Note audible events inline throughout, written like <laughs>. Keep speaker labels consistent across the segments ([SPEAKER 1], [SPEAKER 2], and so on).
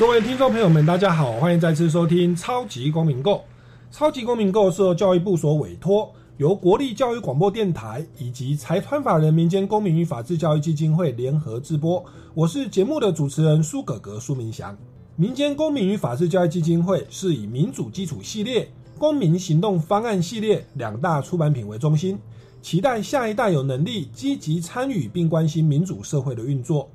[SPEAKER 1] 各位听众朋友们，大家好，欢迎再次收听《超级公民购》。《超级公民购》是由教育部所委托，由国立教育广播电台以及财团法人民间公民与法治教育基金会联合直播。我是节目的主持人苏格格苏明祥。民间公民与法治教育基金会是以民主基础系列、公民行动方案系列两大出版品为中心，期待下一代有能力积极参与并关心民主社会的运作。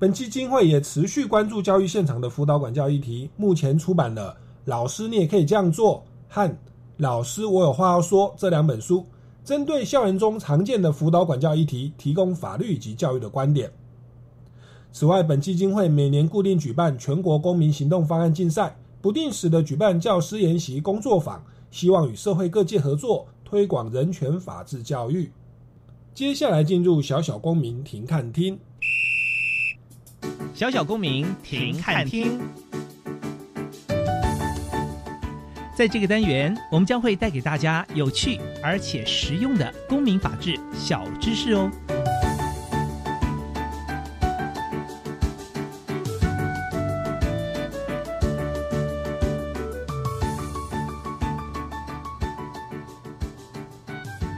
[SPEAKER 1] 本基金会也持续关注教育现场的辅导管教议题，目前出版了《老师你也可以这样做》和《老师我有话要说》这两本书，针对校园中常见的辅导管教议题，提供法律以及教育的观点。此外，本基金会每年固定举办全国公民行动方案竞赛，不定时的举办教师研习工作坊，希望与社会各界合作，推广人权法治教育。接下来进入小小公民庭看厅。
[SPEAKER 2] 小小公民停看听，在这个单元，我们将会带给大家有趣而且实用的公民法治小知识哦。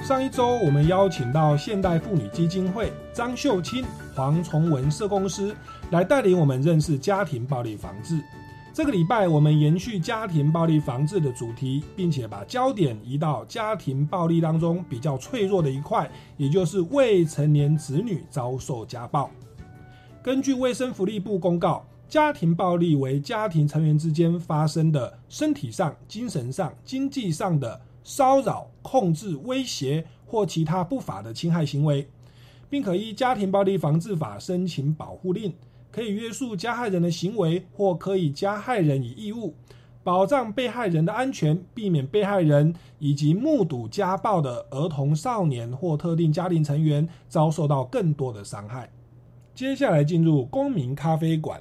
[SPEAKER 1] 上一周，我们邀请到现代妇女基金会张秀清、黄崇文社工师来带领我们认识家庭暴力防治。这个礼拜，我们延续家庭暴力防治的主题，并且把焦点移到家庭暴力当中比较脆弱的一块，也就是未成年子女遭受家暴。根据卫生福利部公告，家庭暴力为家庭成员之间发生的身体上、精神上、经济上的。骚扰、控制、威胁或其他不法的侵害行为，并可依家庭暴力防治法申请保护令，可以约束加害人的行为，或可以加害人以义务，保障被害人的安全，避免被害人以及目睹家暴的儿童、少年或特定家庭成员遭受到更多的伤害。接下来进入公民咖啡馆。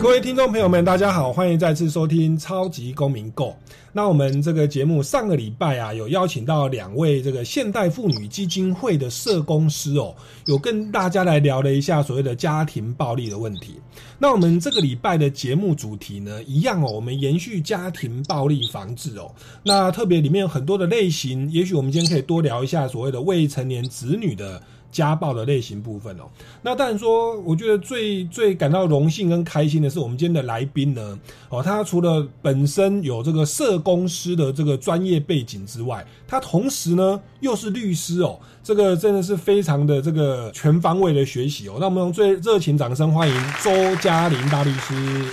[SPEAKER 1] 各位听众朋友们，大家好，欢迎再次收听《超级公民购》。那我们这个节目上个礼拜啊，有邀请到两位这个现代妇女基金会的社工师哦，有跟大家来聊了一下所谓的家庭暴力的问题。那我们这个礼拜的节目主题呢，一样哦，我们延续家庭暴力防治哦。那特别里面有很多的类型，也许我们今天可以多聊一下所谓的未成年子女的。家暴的类型部分哦，那当然说，我觉得最最感到荣幸跟开心的是，我们今天的来宾呢，哦，他除了本身有这个社工师的这个专业背景之外，他同时呢又是律师哦，这个真的是非常的这个全方位的学习哦。那我们用最热情掌声欢迎周嘉玲大律师。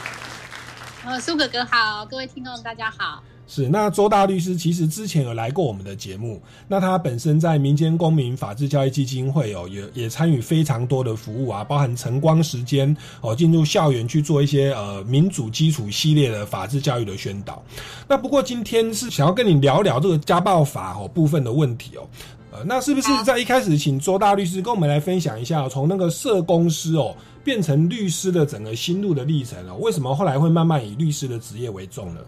[SPEAKER 3] 呃，苏哥哥好，各位听众大家好。
[SPEAKER 1] 是，那周大律师其实之前有来过我们的节目。那他本身在民间公民法治教育基金会哦，也也参与非常多的服务啊，包含晨光时间哦，进入校园去做一些呃民主基础系列的法治教育的宣导。那不过今天是想要跟你聊聊这个家暴法哦部分的问题哦。呃，那是不是在一开始请周大律师跟我们来分享一下，从那个社公司哦变成律师的整个心路的历程哦？为什么后来会慢慢以律师的职业为重呢？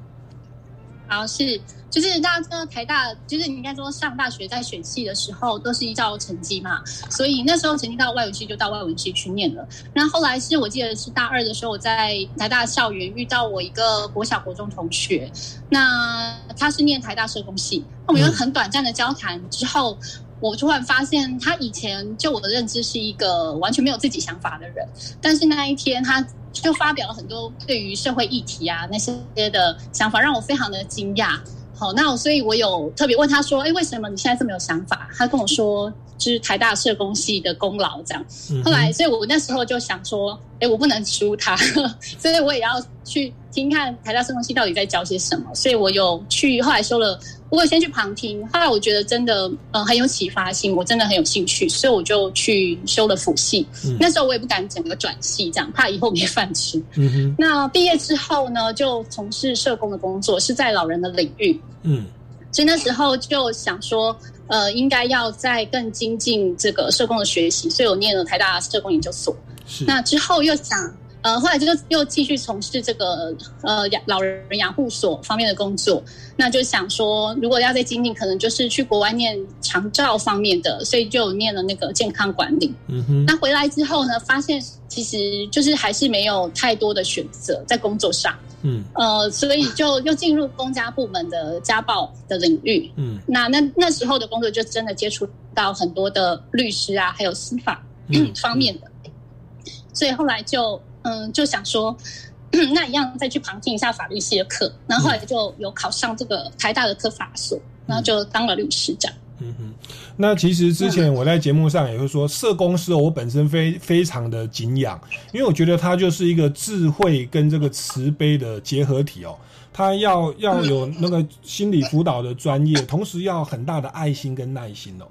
[SPEAKER 3] 好是，就是大家知道台大，就是你应该说上大学在选系的时候都是依照成绩嘛，所以那时候成绩到外文系就到外文系去念了。那后来是我记得是大二的时候，我在台大校园遇到我一个国小国中同学，那他是念台大社工系，我们有很短暂的交谈之后。我突然发现，他以前就我的认知是一个完全没有自己想法的人，但是那一天他就发表了很多对于社会议题啊那些的想法，让我非常的惊讶。好，那所以我有特别问他说：“哎，为什么你现在这么有想法？”他跟我说：“就是台大社工系的功劳这样。后来，所以我那时候就想说，哎，我不能输他，<laughs> 所以我也要去听看台大社工系到底在教些什么。所以我有去，后来修了，我有先去旁听，后来我觉得真的，呃，很有启发性，我真的很有兴趣，所以我就去修了辅系。
[SPEAKER 1] 嗯
[SPEAKER 3] 那时候我也不敢整个转系，这样怕以后没饭吃。
[SPEAKER 1] 嗯哼，
[SPEAKER 3] 那毕业之后呢，就从事社工的工作，是在老人的领域。
[SPEAKER 1] 嗯
[SPEAKER 3] 所以那时候就想说，呃，应该要再更精进这个社工的学习，所以我念了台大社工研究所。
[SPEAKER 1] 是，
[SPEAKER 3] 那之后又想，呃，后来就又继续从事这个呃养老人养护所方面的工作。那就想说，如果要再精进，可能就是去国外念长照方面的，所以就念了那个健康管理。
[SPEAKER 1] 嗯哼，
[SPEAKER 3] 那回来之后呢，发现其实就是还是没有太多的选择在工作上。
[SPEAKER 1] 嗯
[SPEAKER 3] 呃，所以就又进入公家部门的家暴的领域。
[SPEAKER 1] 嗯
[SPEAKER 3] 那那那时候的工作就真的接触到很多的律师啊，还有司法、
[SPEAKER 1] 嗯
[SPEAKER 3] 方面的，所以后来就嗯就想说，<clears throat> 那一样再去旁听一下法律系的课，然后后来就有考上这个台大的科法所，然后就当了律师这样。
[SPEAKER 1] 嗯哼，那其实之前我在节目上也会说，社工师哦我本身非非常的敬仰，因为我觉得他就是一个智慧跟这个慈悲的结合体哦。他要要有那个心理辅导的专业，同时要很大的爱心跟耐心哦。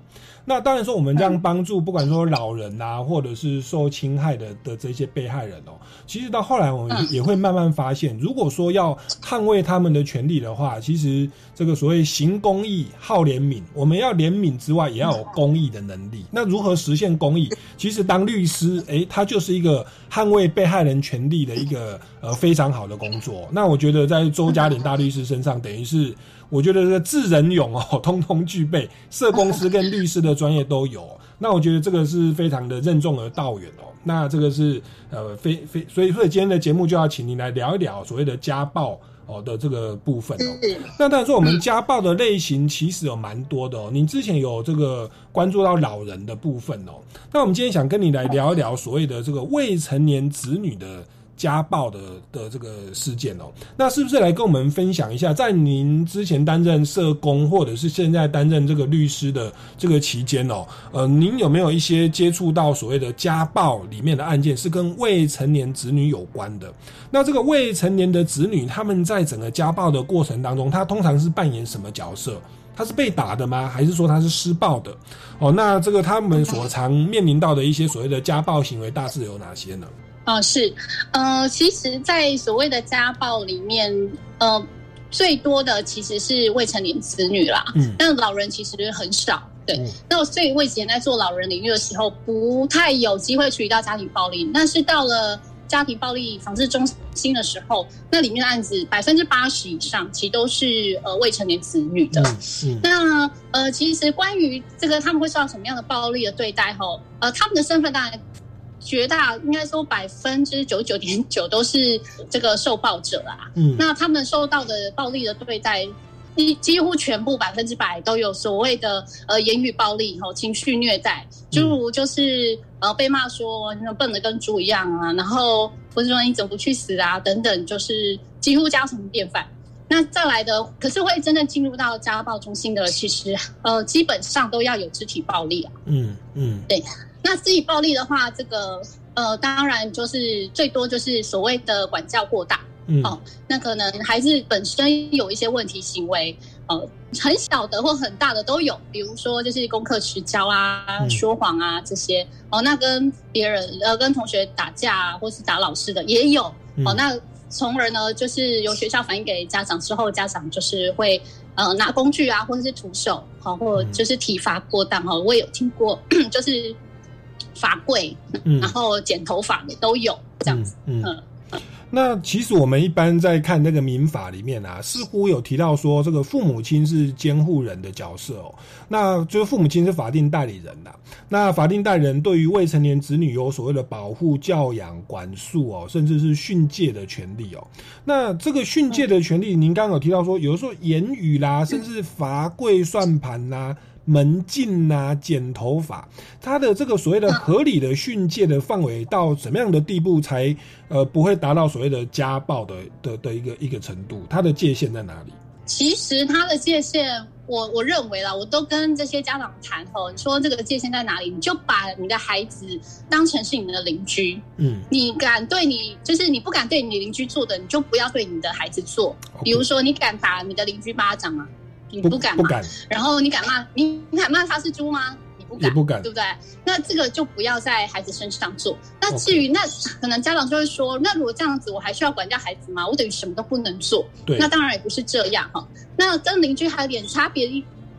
[SPEAKER 1] 那当然说，我们这样帮助，不管说老人啊，或者是受侵害的的这些被害人哦，其实到后来我们也也会慢慢发现，如果说要捍卫他们的权利的话，其实这个所谓行公益、好怜悯，我们要怜悯之外，也要有公益的能力。那如何实现公益？<laughs> 其实当律师，诶，他就是一个捍卫被害人权利的一个呃非常好的工作。那我觉得在周嘉玲大律师身上，等于是。我觉得这个智人勇哦，通通具备，社公司跟律师的专业都有。<laughs> 那我觉得这个是非常的任重而道远哦。那这个是呃非非，所以所以今天的节目就要请您来聊一聊所谓的家暴哦的这个部分哦。那当然说我们家暴的类型其实有蛮多的哦。您之前有这个关注到老人的部分哦。那我们今天想跟你来聊一聊所谓的这个未成年子女的。家暴的的这个事件哦，那是不是来跟我们分享一下，在您之前担任社工，或者是现在担任这个律师的这个期间哦，呃，您有没有一些接触到所谓的家暴里面的案件是跟未成年子女有关的？那这个未成年的子女，他们在整个家暴的过程当中，他通常是扮演什么角色？他是被打的吗？还是说他是施暴的？哦，那这个他们所常面临到的一些所谓的家暴行为，大致有哪些呢？
[SPEAKER 3] 哦，是，呃，其实，在所谓的家暴里面，呃，最多的其实是未成年子女啦，
[SPEAKER 1] 嗯
[SPEAKER 3] 但老人其实很少。对，
[SPEAKER 1] 嗯
[SPEAKER 3] 那所以我以前在做老人领域的时候，不太有机会处理到家庭暴力。但是到了家庭暴力防治中心的时候，那里面的案子百分之八十以上，其实都是呃未成年子女的。
[SPEAKER 1] 嗯嗯
[SPEAKER 3] 那呃，其实关于这个他们会受到什么样的暴力的对待吼，呃，他们的身份当然绝大应该说百分之九十九点九都是这个受暴者啊。
[SPEAKER 1] 嗯
[SPEAKER 3] 那他们受到的暴力的对待，几几乎全部百分之百都有所谓的呃言语暴力吼，情绪虐待，诸如就是呃被骂说你笨的跟猪一样啊，然后或者说你怎么不去死啊等等，就是几乎家常便饭。那再来的，可是会真正进入到家暴中心的，其实呃基本上都要有肢体暴力啊。
[SPEAKER 1] 嗯嗯对
[SPEAKER 3] 那肢体暴力的话，这个呃当然就是最多就是所谓的管教过大，
[SPEAKER 1] 嗯
[SPEAKER 3] 哦那可能孩子本身有一些问题行为，呃很小的或很大的都有，比如说就是功课迟交啊、
[SPEAKER 1] 嗯
[SPEAKER 3] 说谎啊这些，哦那跟别人呃跟同学打架啊，或是打老师的也有，
[SPEAKER 1] 嗯
[SPEAKER 3] 哦那。从而呢，就是由学校反映给家长之后，家长就是会呃拿工具啊，或者是徒手，好、或就是体罚过当哈、我也有听过，<clears throat> 就是罚跪，
[SPEAKER 1] 嗯。
[SPEAKER 3] 然后剪头发的都有这样子。
[SPEAKER 1] 嗯。
[SPEAKER 3] 嗯
[SPEAKER 1] 那其实我们一般在看那个民法里面啊，似乎有提到说这个父母亲是监护人的角色哦，那就是父母亲是法定代理人呐、那法定代理人对于未成年子女有所谓的保护、教养、管束哦，甚至是训诫的权利哦。那这个训诫的权利，您刚刚有提到说，有的时候言语啦，甚至罚跪、算盘啦。门禁呐、剪头发，它的这个所谓的合理的训诫的范围到什么样的地步才呃不会达到所谓的家暴的的的一个一个程度？它的界限在哪里？
[SPEAKER 3] 其实它的界限，我我认为啦，我都跟这些家长谈哦，你说这个界限在哪里？你就把你的孩子当成是你们的邻居，
[SPEAKER 1] 嗯，
[SPEAKER 3] 你敢对你就是你不敢对你邻居做的，你就不要对你的孩子做。比如说，你敢打你的邻居巴掌吗？你
[SPEAKER 1] 不
[SPEAKER 3] 不敢嘛？
[SPEAKER 1] 不敢，
[SPEAKER 3] 然后你敢骂你你敢骂他是猪吗？你不敢，
[SPEAKER 1] 不敢
[SPEAKER 3] 对不对？那这个就不要在孩子身上做。那至于那可能家长就会说，那如果这样子，我还需要管教孩子吗？我等于什么都不能做。
[SPEAKER 1] 对
[SPEAKER 3] 那当然也不是这样哈。那跟邻居还有点差别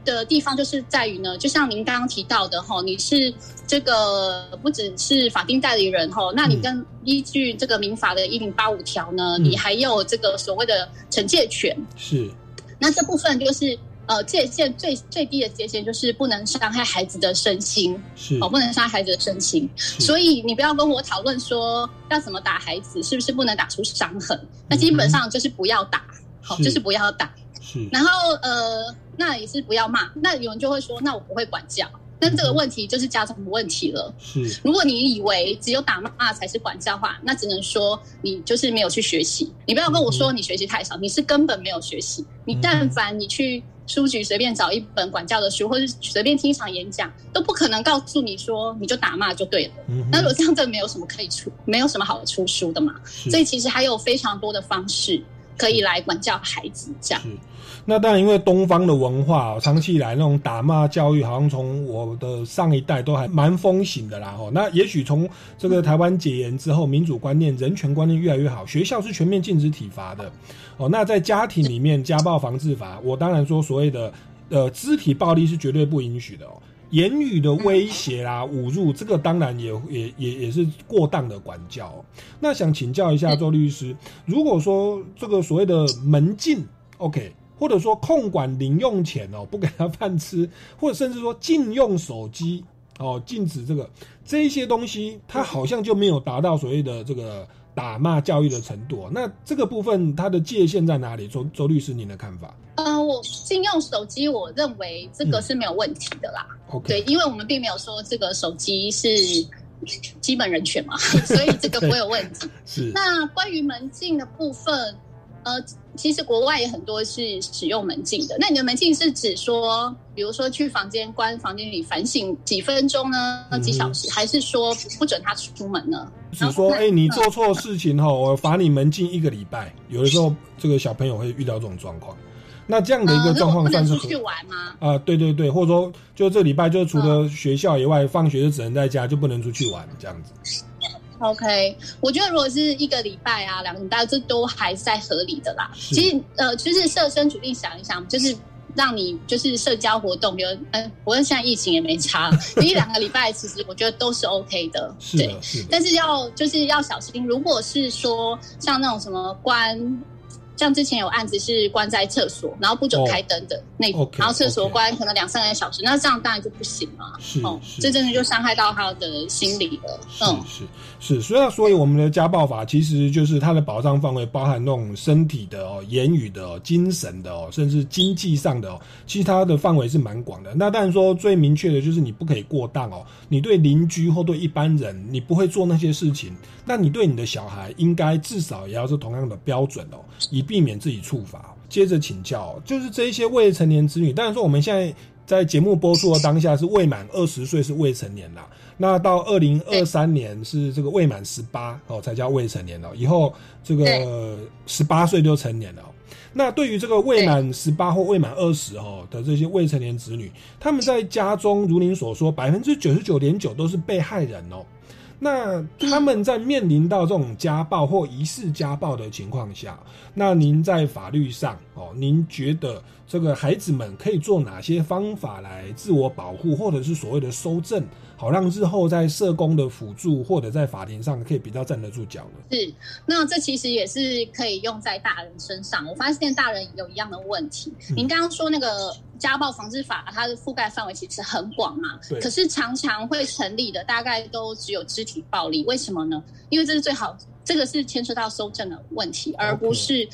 [SPEAKER 3] 的地方，就是在于呢，就像您刚刚提到的哈，你是这个不只是法定代理人哈，那你跟依据这个民法的一零八五条呢，
[SPEAKER 1] 嗯
[SPEAKER 3] 你还有这个所谓的惩戒权。
[SPEAKER 1] 是
[SPEAKER 3] 那这部分就是呃界限最最低的界限，就是不能伤害孩子的身心
[SPEAKER 1] 是
[SPEAKER 3] 哦，不能伤害孩子的身心。所以你不要跟我讨论说要怎么打孩子，是不是不能打出伤痕？那基本上就是不要打，好、
[SPEAKER 1] 是
[SPEAKER 3] 就是不要打。
[SPEAKER 1] 是
[SPEAKER 3] 然后呃，那也是不要骂。那有人就会说，那我不会管教。那这个问题就是家长的问题了。
[SPEAKER 1] 是
[SPEAKER 3] 如果你以为只有打骂才是管教的话，那只能说你就是没有去学习。你不要跟我说你学习太少，你是根本没有学习。你但凡你去书局随便找一本管教的书，或者随便听一场演讲，都不可能告诉你说你就打骂就对了。
[SPEAKER 1] 嗯
[SPEAKER 3] 那如果这样，这没有什么可以出，没有什么好出书的嘛。所以其实还有非常多的方式可以来管教孩子，这样。
[SPEAKER 1] 那当然，因为东方的文化、长期以来那种打骂教育，好像从我的上一代都还蛮风行的啦。哦，那也许从这个台湾解严之后，民主观念、人权观念越来越好，学校是全面禁止体罚的。哦，那在家庭里面，家暴防治法，我当然说所谓的呃肢体暴力是绝对不允许的哦。言语的威胁啦、侮辱，这个当然也也也也是过当的管教、那想请教一下周律师，如果说这个所谓的门禁，OK，或者说控管零用钱哦，不给他饭吃，<laughs> 或者甚至说禁用手机哦，禁止这个这一些东西，他好像就没有达到所谓的这个打骂教育的程度哦、那这个部分它的界限在哪里？周周律师，您的看法
[SPEAKER 3] 呃，我禁用手机，我认为这个是没有问题的啦。对，因为我们并没有说这个手机是 <laughs> 基本人权嘛，<laughs> 所以这个不会有问题。
[SPEAKER 1] 是
[SPEAKER 3] 那关于门禁的部分，呃，其实国外也很多是使用门禁的。那你的门禁是指说，比如说去房间关房间里反省几分钟呢，
[SPEAKER 1] 嗯
[SPEAKER 3] 几小时，还是说不准他出门呢？
[SPEAKER 1] 只说，哎、你做错事情哈，我罚你门禁一个礼拜。有的时候，这个小朋友会遇到这种状况。那这样的一个
[SPEAKER 3] 呃，
[SPEAKER 1] 状况算是
[SPEAKER 3] 出去玩吗？
[SPEAKER 1] 啊、对对对，或者说，就这礼拜就除了学校以外，放学就只能在家，就不能出去玩这样子。
[SPEAKER 3] OK，我觉得如果是一个礼拜啊，两个礼拜，这都还是在合理的啦。其实呃，就是设身处地想一想，就是让你就是社交活动，比如嗯，不过现在疫情也没差，<laughs> 一两个礼拜，其实我觉得都是 OK 的。对
[SPEAKER 1] 是的，是的，
[SPEAKER 3] 但是要就是要小心，如果是说像那种什么关，像之前有案子是关在厕所，然后不准
[SPEAKER 1] 哦
[SPEAKER 3] 开灯的那然后厕所关可能两三个小时，那这样当然就不行了。
[SPEAKER 1] 是
[SPEAKER 3] 哦，
[SPEAKER 1] 是
[SPEAKER 3] 这真的就伤害到他的心理了。嗯，
[SPEAKER 1] 是是是，所以所以我们的家暴法其实就是它的保障范围包含那种身体的哦、言语的、哦、精神的哦，甚至经济上的哦，其实它的范围是蛮广的。那当然说最明确的就是你不可以过当哦，你对邻居或对一般人你不会做那些事情，那你对你的小孩应该至少也要是同样的标准哦，以避免自己触法。接着请教哦，就是这一些未成年子女，当然说我们现在在节目播出的当下是未满二十岁是未成年啦，那到二零二三年是这个未满十八哦才叫未成年哦，以后这个十八岁就成年了哦。那对于这个未满十八或未满二十哦的这些未成年子女，他们在家中如您所说，百分之九十九点九都是被害人哦。那他们在面临到这种家暴或疑似家暴的情况下，那您在法律上哦，您觉得这个孩子们可以做哪些方法来自我保护，或者是所谓的收证，好让日后在社工的辅助或者在法庭上可以比较站得住脚呢？
[SPEAKER 3] 是，那这其实也是可以用在大人身上。我发现大人有一样的问题。
[SPEAKER 1] 嗯
[SPEAKER 3] 您刚刚说那个家暴防治法，它的覆盖范围其实很广嘛，
[SPEAKER 1] 对
[SPEAKER 3] 可是常常会成立的大概都只有肢体暴力，为什么呢？因为这是最好，这个是牵涉到收证的问题，而不是。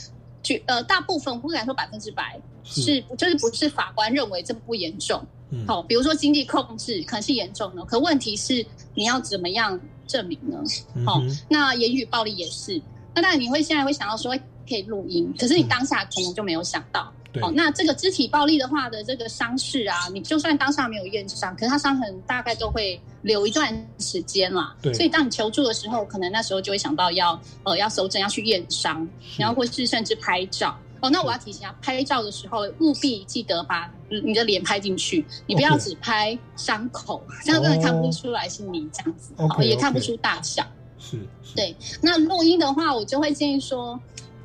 [SPEAKER 3] 举呃，大部分不敢说百分之百，
[SPEAKER 1] 是
[SPEAKER 3] 是就是不是法官认为这不严重，
[SPEAKER 1] 嗯，
[SPEAKER 3] 好、比如说经济控制可能是严重的，可问题是你要怎么样证明呢？好、那言语暴力也是。那当然你会现在会想到说可以录音，可是你当下可能就没有想到。
[SPEAKER 1] 对
[SPEAKER 3] 哦，那这个肢体暴力的话的这个伤势啊，你就算当下没有验伤，可是他伤痕大概都会留一段时间啦。
[SPEAKER 1] 对
[SPEAKER 3] 所以当你求助的时候，可能那时候就会想到要呃要搜证，要去验伤，然后或是甚至拍照。哦，那我要提醒啊，拍照的时候务必记得把你的脸拍进去，你不要只拍伤口，这样真的看不出来是你这样子哦也看不出大小。
[SPEAKER 1] 是，是
[SPEAKER 3] 对那录音的话，我就会建议说，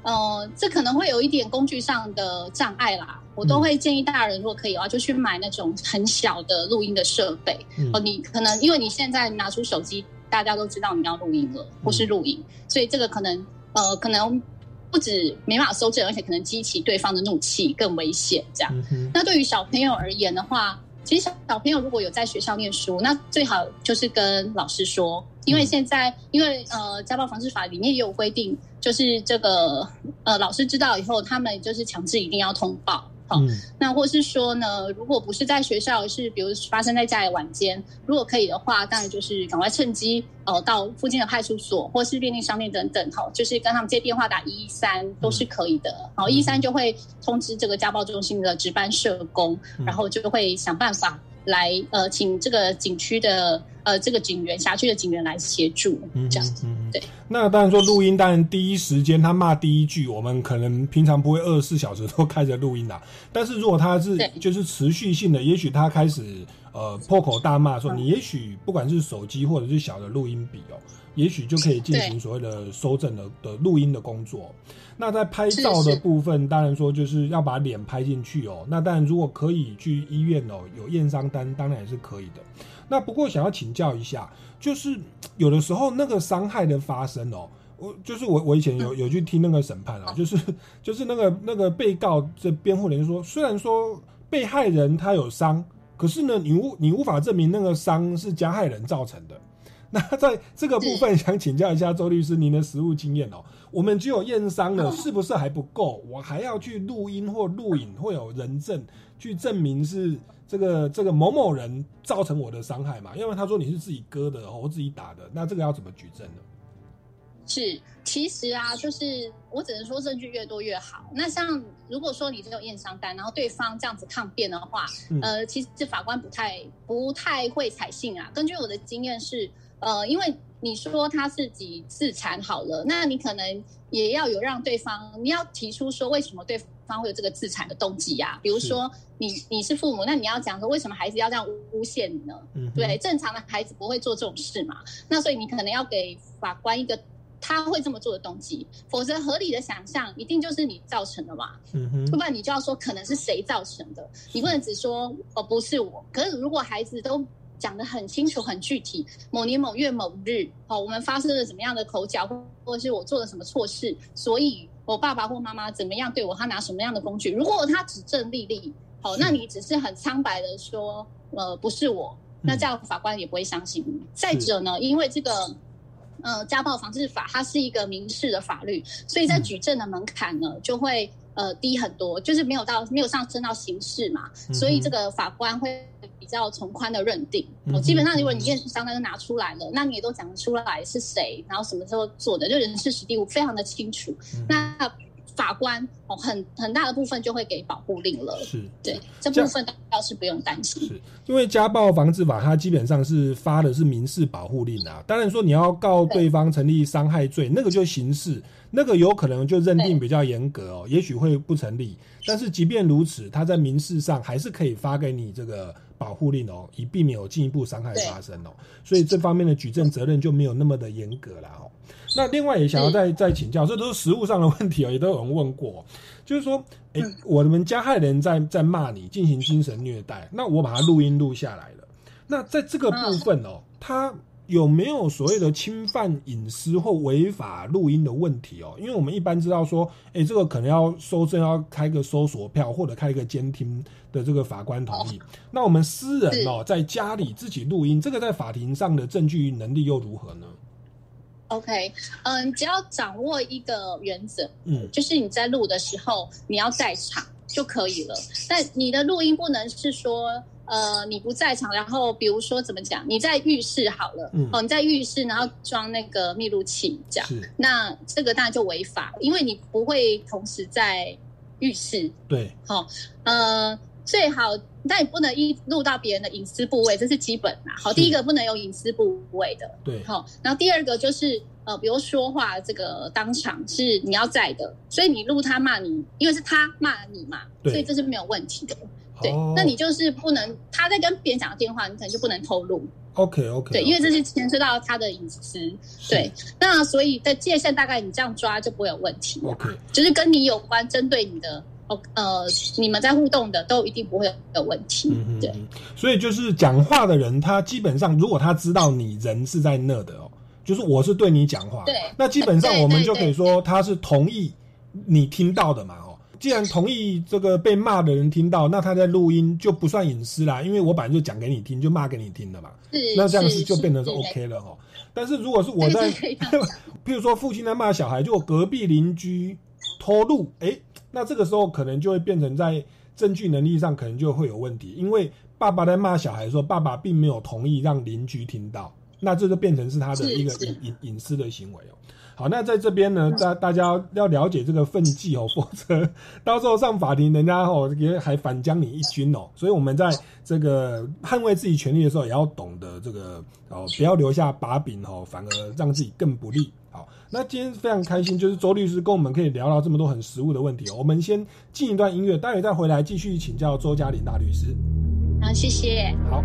[SPEAKER 3] 呃，这可能会有一点工具上的障碍啦。我都会建议大人，如果可以的话，就去买那种很小的录音的设备。
[SPEAKER 1] 嗯
[SPEAKER 3] 哦，你可能因为你现在拿出手机，大家都知道你要录音了，或是录影，所以这个可能呃，可能不止没办法搜证，而且可能激起对方的怒气，更危险这样。
[SPEAKER 1] 嗯，
[SPEAKER 3] 那对于小朋友而言的话，其实小小朋友如果有在学校念书，那最好就是跟老师说，因为现在因为呃家暴防治法里面也有规定，就是这个呃老师知道以后，他们就是强制一定要通报。好、
[SPEAKER 1] 嗯
[SPEAKER 3] 那或是说呢，如果不是在学校，是比如发生在家里晚间，如果可以的话，当然就是赶快趁机呃到附近的派出所或是便利商店等等，哈，就是跟他们接电话打一一三都是可以的。好，一一三就会通知这个家暴中心的值班社工，
[SPEAKER 1] 嗯
[SPEAKER 3] 然后就会想办法来呃请这个景区的呃这个警员辖区的警员来协助，
[SPEAKER 1] 嗯
[SPEAKER 3] 这样
[SPEAKER 1] 子
[SPEAKER 3] 对。
[SPEAKER 1] 那当然说录音，当然第一时间他骂第一句，我们可能平常不会二十四小时都开着录音的。但是如果他是就是持续性的，也许他开始呃破口大骂说，
[SPEAKER 3] 嗯
[SPEAKER 1] 你也许不管是手机或者是小的录音笔哦，也许就可以进行所谓的收证的的录音的工作。那在拍照的
[SPEAKER 3] 是是
[SPEAKER 1] 部分，当然说就是要把脸拍进去哦。那当然，如果可以去医院哦，有验伤单，当然也是可以的。那不过想要请教一下，就是有的时候那个伤害的发生哦，我就是我我以前有有去听那个审判啊，就是就是那个那个被告这辩护人说，虽然说被害人他有伤，可是呢，你无你无法证明那个伤是加害人造成的。那在这个部分，想请教一下周律师您的实务经验哦。我们只有验伤了，
[SPEAKER 3] 哦
[SPEAKER 1] 是不是还不够？我还要去录音或录影，会有人证去证明是这个这个某某人造成我的伤害嘛？因为他说你是自己割的或自己打的，那这个要怎么举证呢？
[SPEAKER 3] 是，其实啊，就是我只能说证据越多越好。那像如果说你只有验伤单，然后对方这样子抗辩的话，
[SPEAKER 1] 嗯
[SPEAKER 3] 呃，其实法官不太不太会采信啊。根据我的经验是，呃，因为你说他自己自残好了，那你可能也要有让对方，你要提出说为什么对方会有这个自残的动机呀、比如说你你是父母，那你要讲说为什么孩子要这样诬陷你呢？
[SPEAKER 1] 嗯，
[SPEAKER 3] 对，正常的孩子不会做这种事嘛。那所以你可能要给法官一个他会这么做的动机，否则合理的想象一定就是你造成的嘛。
[SPEAKER 1] 嗯哼
[SPEAKER 3] 要，不然你就要说可能是谁造成的，你不能只说哦不是我。可是如果孩子都讲得很清楚、很具体，某年某月某日，哦，我们发生了怎么样的口角，或或者是我做了什么错事，所以我爸爸或妈妈怎么样对我，他拿什么样的工具，如果他指证立例，好、那你只是很苍白的说，呃，不是我，那这样法官也不会相信你。再者呢，因为这个。呃，家暴防治法它是一个民事的法律，所以在
[SPEAKER 1] 嗯
[SPEAKER 3] 举证的门槛呢就会呃低很多，就是没有到没有上升到刑事嘛，
[SPEAKER 1] 嗯
[SPEAKER 3] 所以这个法官会比较从宽的认定。
[SPEAKER 1] 嗯哼
[SPEAKER 3] 哦，基本上如果你验伤单都拿出来了，那你也都讲得出来是谁，然后什么时候做的，就人事实地物非常的清楚。
[SPEAKER 1] 嗯
[SPEAKER 3] 那法官哦，很很大的部分就会给保护令了。
[SPEAKER 1] 是
[SPEAKER 3] 对，这部分倒是不用担心。
[SPEAKER 1] 是因为家暴防治法，它基本上是发的是民事保护令啊。当然说你要告对方成立伤害罪，那个就刑事，那个有可能就认定比较严格哦，也许会不成立。但是即便如此，他在民事上还是可以发给你这个保护令哦，以避免有进一步伤害发生哦。所以这方面的举证责任就没有那么的严格了哦。那另外也想要再再请教，这都是实物上的问题哦，也都有人问过，就是说，诶，我们加害人在在骂你，进行精神虐待，那我把它录音录下来了，那在这个部分哦，他有没有所谓的侵犯隐私或违法录音的问题哦？因为我们一般知道说，诶，这个可能要收证，要开个搜索票或者开一个监听的这个法官同意。那我们私人哦，在家里自己录音，这个在法庭上的证据能力又如何呢
[SPEAKER 3] ？OK，嗯，只要掌握一个原则，
[SPEAKER 1] 嗯
[SPEAKER 3] 就是你在录的时候你要在场就可以了。但你的录音不能是说，呃，你不在场，然后比如说怎么讲，你在浴室好了，
[SPEAKER 1] 嗯
[SPEAKER 3] 哦，你在浴室，然后装那个密录器这样，那这个当然就违法，因为你不会同时在浴室，
[SPEAKER 1] 对，
[SPEAKER 3] 好、呃，最好，但你不能一录到别人的隐私部位，这是基本啦。好，第一个不能有隐私部位的，
[SPEAKER 1] 对，
[SPEAKER 3] 好，然后第二个就是呃，比如说话这个当场是你要在的，所以你录他骂你，因为是他骂你嘛，所以这是没有问题的。对，
[SPEAKER 1] 哦。
[SPEAKER 3] 那你就是不能他在跟别人讲电话，你可能就不能透露
[SPEAKER 1] ，OK OK，
[SPEAKER 3] 对，因为这是牵涉到他的隐私。对，那所以在界限大概你这样抓就不会有问题
[SPEAKER 1] OK
[SPEAKER 3] 就是跟你有关，针对你的哦呃，你们在互动的都一定不会有问题。对，
[SPEAKER 1] 所以就是讲话的人，他基本上如果他知道你人是在那的哦，就是我是对你讲话，
[SPEAKER 3] 对。
[SPEAKER 1] 那基本上我们就可以说他是同意你听到的嘛哦。既然同意这个被骂的人听到，那他在录音就不算隐私啦，因为我本来就讲给你听，就骂给你听的嘛。
[SPEAKER 3] 是
[SPEAKER 1] 那这样
[SPEAKER 3] 是
[SPEAKER 1] 是就变成是
[SPEAKER 3] 是
[SPEAKER 1] OK 了哦。但是如果是我在，譬 <laughs> 如说父亲在骂小孩，就我隔壁邻居偷录，诶，那这个时候可能就会变成在证据能力上可能就会有问题，因为爸爸在骂小孩的时候，爸爸并没有同意让邻居听到，那这就变成是他的一个隐隐隐私的行为哦。好，那在这边呢，大大家要了解这个分际哦，<laughs> 否则到时候上法庭，人家哦也还反将你一军哦。所以我们在这个捍卫自己权利的时候，也要懂得这个哦，不要留下把柄哦，反而让自己更不利。好，那今天非常开心，就是周律师跟我们可以聊到这么多很实务的问题哦。我们先进一段音乐，待会再回来继续请教周嘉玲大律师。
[SPEAKER 3] 好，谢谢。
[SPEAKER 1] 好。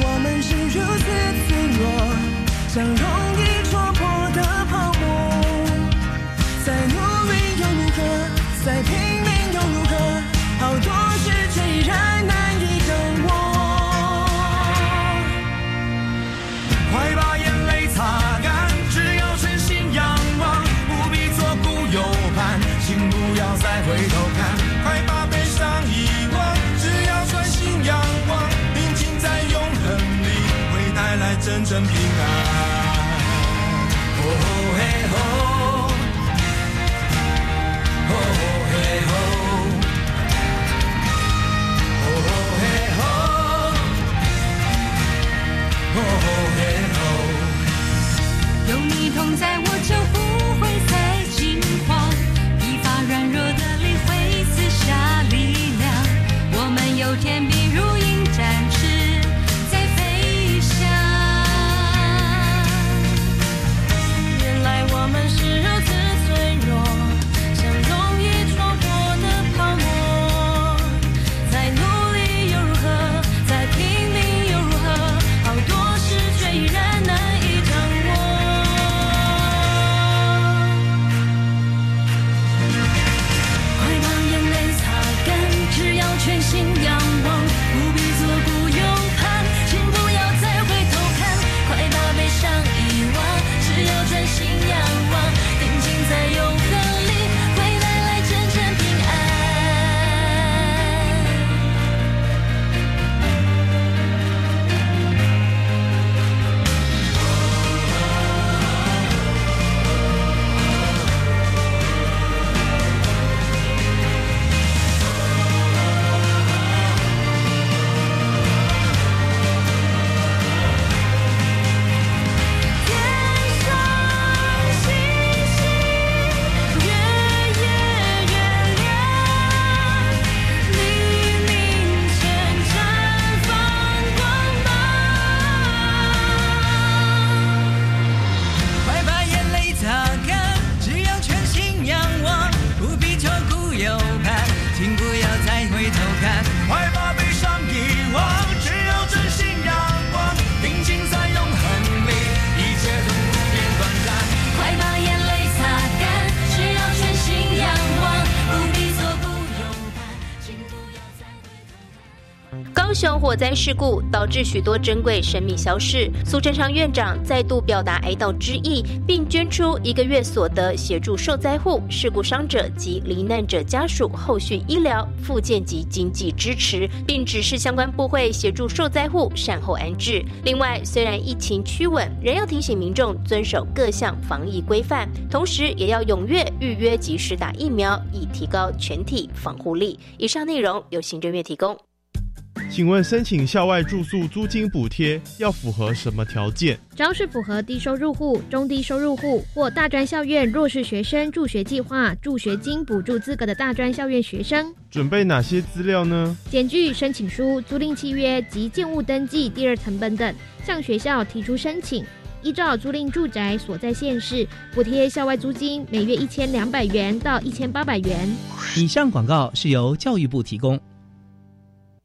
[SPEAKER 4] 我们是如此脆弱，像融现在，我就
[SPEAKER 5] 灾事故导致许多珍贵生命消逝，苏贞昌院长再度表达哀悼之意，并捐出一个月所得协助受灾户、事故伤者及罹难者家属后续医疗、复健及经济支持，并指示相关部会协助受灾户善后安置。另外，虽然疫情趋稳，仍要提醒民众遵守各项防疫规范，同时也要踊跃预约及时打疫苗，以提高全体防护力。以上内容由行政院提供。
[SPEAKER 6] 请问申请校外住宿租金补贴要符合什么条件？
[SPEAKER 7] 只要是符合低收入户、中低收入户或大专校院弱势学生助学计划助学金补助资格的大专校院学生，
[SPEAKER 6] 准备哪些资料呢？
[SPEAKER 7] 检具、申请书、租赁契约及建物登记第二层本等，向学校提出申请。依照租赁住宅所在县市，补贴校外租金每月一千两百元到一千八百元。
[SPEAKER 2] 以上广告是由教育部提供。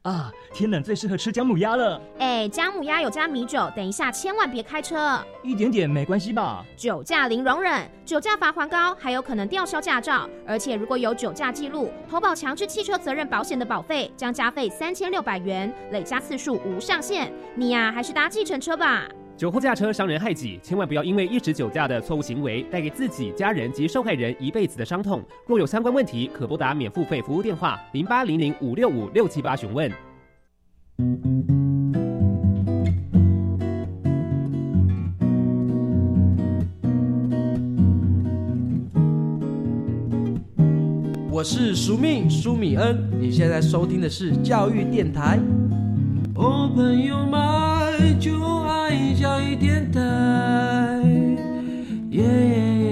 [SPEAKER 8] 啊，天冷最适合吃姜母鸭了。
[SPEAKER 9] 哎，姜母鸭有加米酒，等一下千万别开车。
[SPEAKER 8] 一点点没关系吧？
[SPEAKER 9] 酒驾零容忍，酒驾罚还高，还有可能吊销驾照。而且如果有酒驾记录，投保强制汽车责任保险的保费将加费三千六百元，累加次数无上限。你呀，还是搭计程车吧。
[SPEAKER 10] 酒后驾车伤人害己，千万不要因为一时酒驾的错误行为，带给自己、家人及受害人一辈子的伤痛。若有相关问题，可拨打免付费服务电话零八零零五六五六七八询问。
[SPEAKER 11] 我是苏命苏米恩，你现在收听的是教育电台。Open your 就爱教育电台。耶耶耶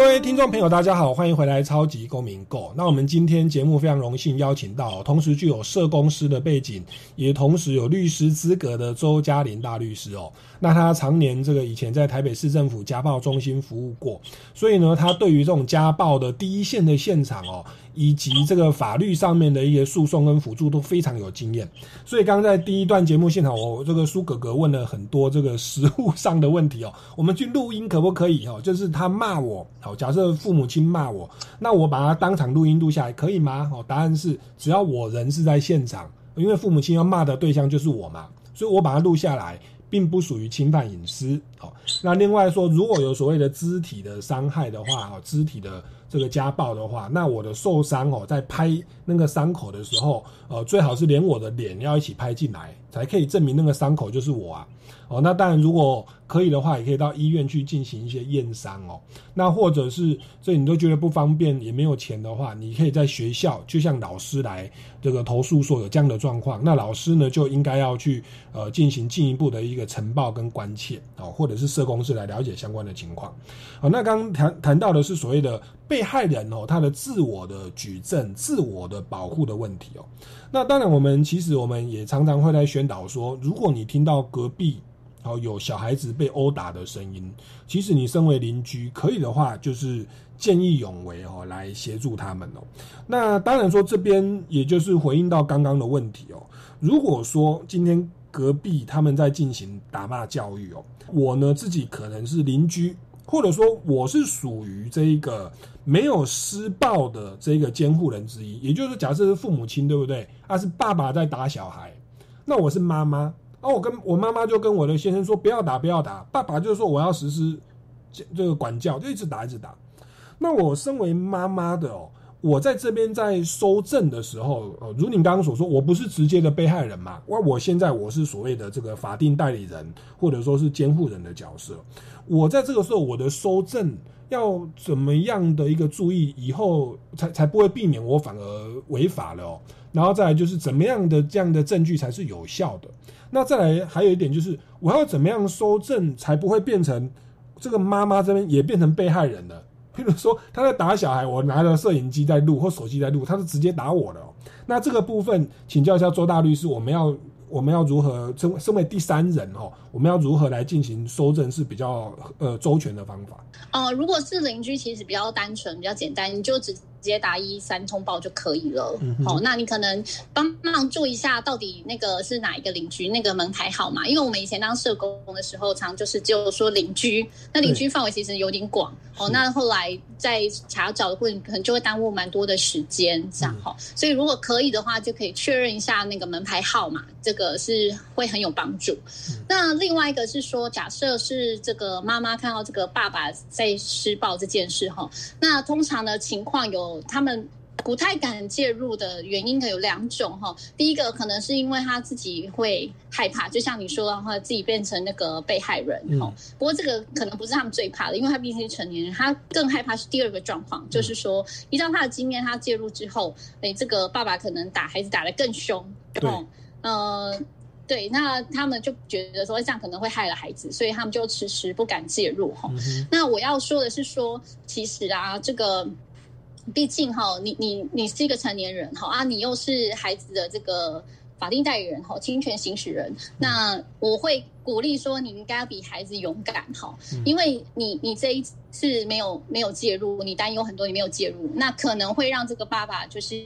[SPEAKER 1] 各位听众朋友，大家好，欢迎回来《超级公民购》。那我们今天节目非常荣幸邀请到，同时具有社公司的背景，也同时有律师资格的周嘉玲大律师哦。那他常年这个以前在台北市政府家暴中心服务过，所以呢，他对于这种家暴的第一线的现场哦，以及这个法律上面的一些诉讼跟辅助都非常有经验。所以刚在第一段节目现场，我这个苏哥哥问了很多这个实务上的问题哦，我们去录音可不可以哦？就是他骂我，好，假设父母亲骂我，那我把他当场录音录下来可以吗？哦，答案是只要我人是在现场，因为父母亲要骂的对象就是我嘛，所以我把它录下来。并不属于侵犯隐私哦。那另外说，如果有所谓的肢体的伤害的话，哦，肢体的这个家暴的话，那我的受伤哦，在拍那个伤口的时候，呃，最好是连我的脸要一起拍进来，才可以证明那个伤口就是我啊。哦，那当然，如果可以的话，也可以到医院去进行一些验伤哦。那或者是这你都觉得不方便，也没有钱的话，你可以在学校就向老师来这个投诉说有这样的状况，那老师呢就应该要去呃进行进一步的一个呈报跟关切哦，或者是社工师来了解相关的情况。好，那刚谈谈到的是所谓的被害人哦，他的自我的举证、自我的保护的问题哦。那当然，我们其实我们也常常会在宣导说，如果你听到隔壁。然后有小孩子被殴打的声音，其实你身为邻居，可以的话就是见义勇为哦，来协助他们哦。那当然说这边也就是回应到刚刚的问题哦。如果说今天隔壁他们在进行打骂教育哦，我呢自己可能是邻居，或者说我是属于这一个没有施暴的这个监护人之一，也就是假设是父母亲对不对？他是爸爸在打小孩，那我是妈妈。哦，我跟我妈妈就跟我的先生说不要打，不要打。爸爸就说我要实施这这个管教，就一直打，一直打。那我身为妈妈的哦，我在这边在收证的时候，呃，如你刚刚所说，我不是直接的被害人嘛？我我现在我是所谓的这个法定代理人，或者说是监护人的角色。我在这个时候，我的收证要怎么样的一个注意，以后才才不会避免我反而违法了。然后再来就是怎么样的这样的证据才是有效的。那再来还有一点就是，我要怎么样收证才不会变成这个妈妈这边也变成被害人了？譬如说他在打小孩，我拿着摄影机在录或手机在录，他是直接打我的。那这个部分请教一下周大律师，我们要我们要如何身身为第三人哦？我们要如何来进行收证是比较呃周全的方法？
[SPEAKER 3] 哦，如果是邻居，其实比较单纯、比较简单，你就只接打一三通报就可以了。好、那你可能帮忙注意一下，到底那个是哪一个邻居那个门牌号码？因为我们以前当社工的时候，常就是只有说邻居，那邻居范围其实有点广。哦，那后来在查找的过程，可能就会耽误蛮多的时间，这样哈、所以如果可以的话，就可以确认一下那个门牌号码，这个是会很有帮助。那另外一个是说，假设是这个妈妈看到这个爸爸在施暴这件事哈，那通常的情况有他们。不太敢介入的原因可能有两种哈，第一个可能是因为他自己会害怕，就像你说的话，自己变成那个被害人哈。
[SPEAKER 1] 嗯
[SPEAKER 3] 不过这个可能不是他们最怕的，因为他毕竟是成年人，他更害怕是第二个状况，就是说依照他的经验，他介入之后，哎，这个爸爸可能打孩子打得更凶，
[SPEAKER 1] 对
[SPEAKER 3] 哦，呃。对，那他们就觉得说这样可能会害了孩子，所以他们就迟迟不敢介入哈。
[SPEAKER 1] 嗯
[SPEAKER 3] 那我要说的是说，其实啊，这个毕竟哈，你你你是一个成年人哈啊，你又是孩子的这个法定代理人哈，侵权行使人，那我会鼓励说，你应该要比孩子勇敢哈，因为你你这一次没有没有介入，你担忧很多，你没有介入，那可能会让这个爸爸就是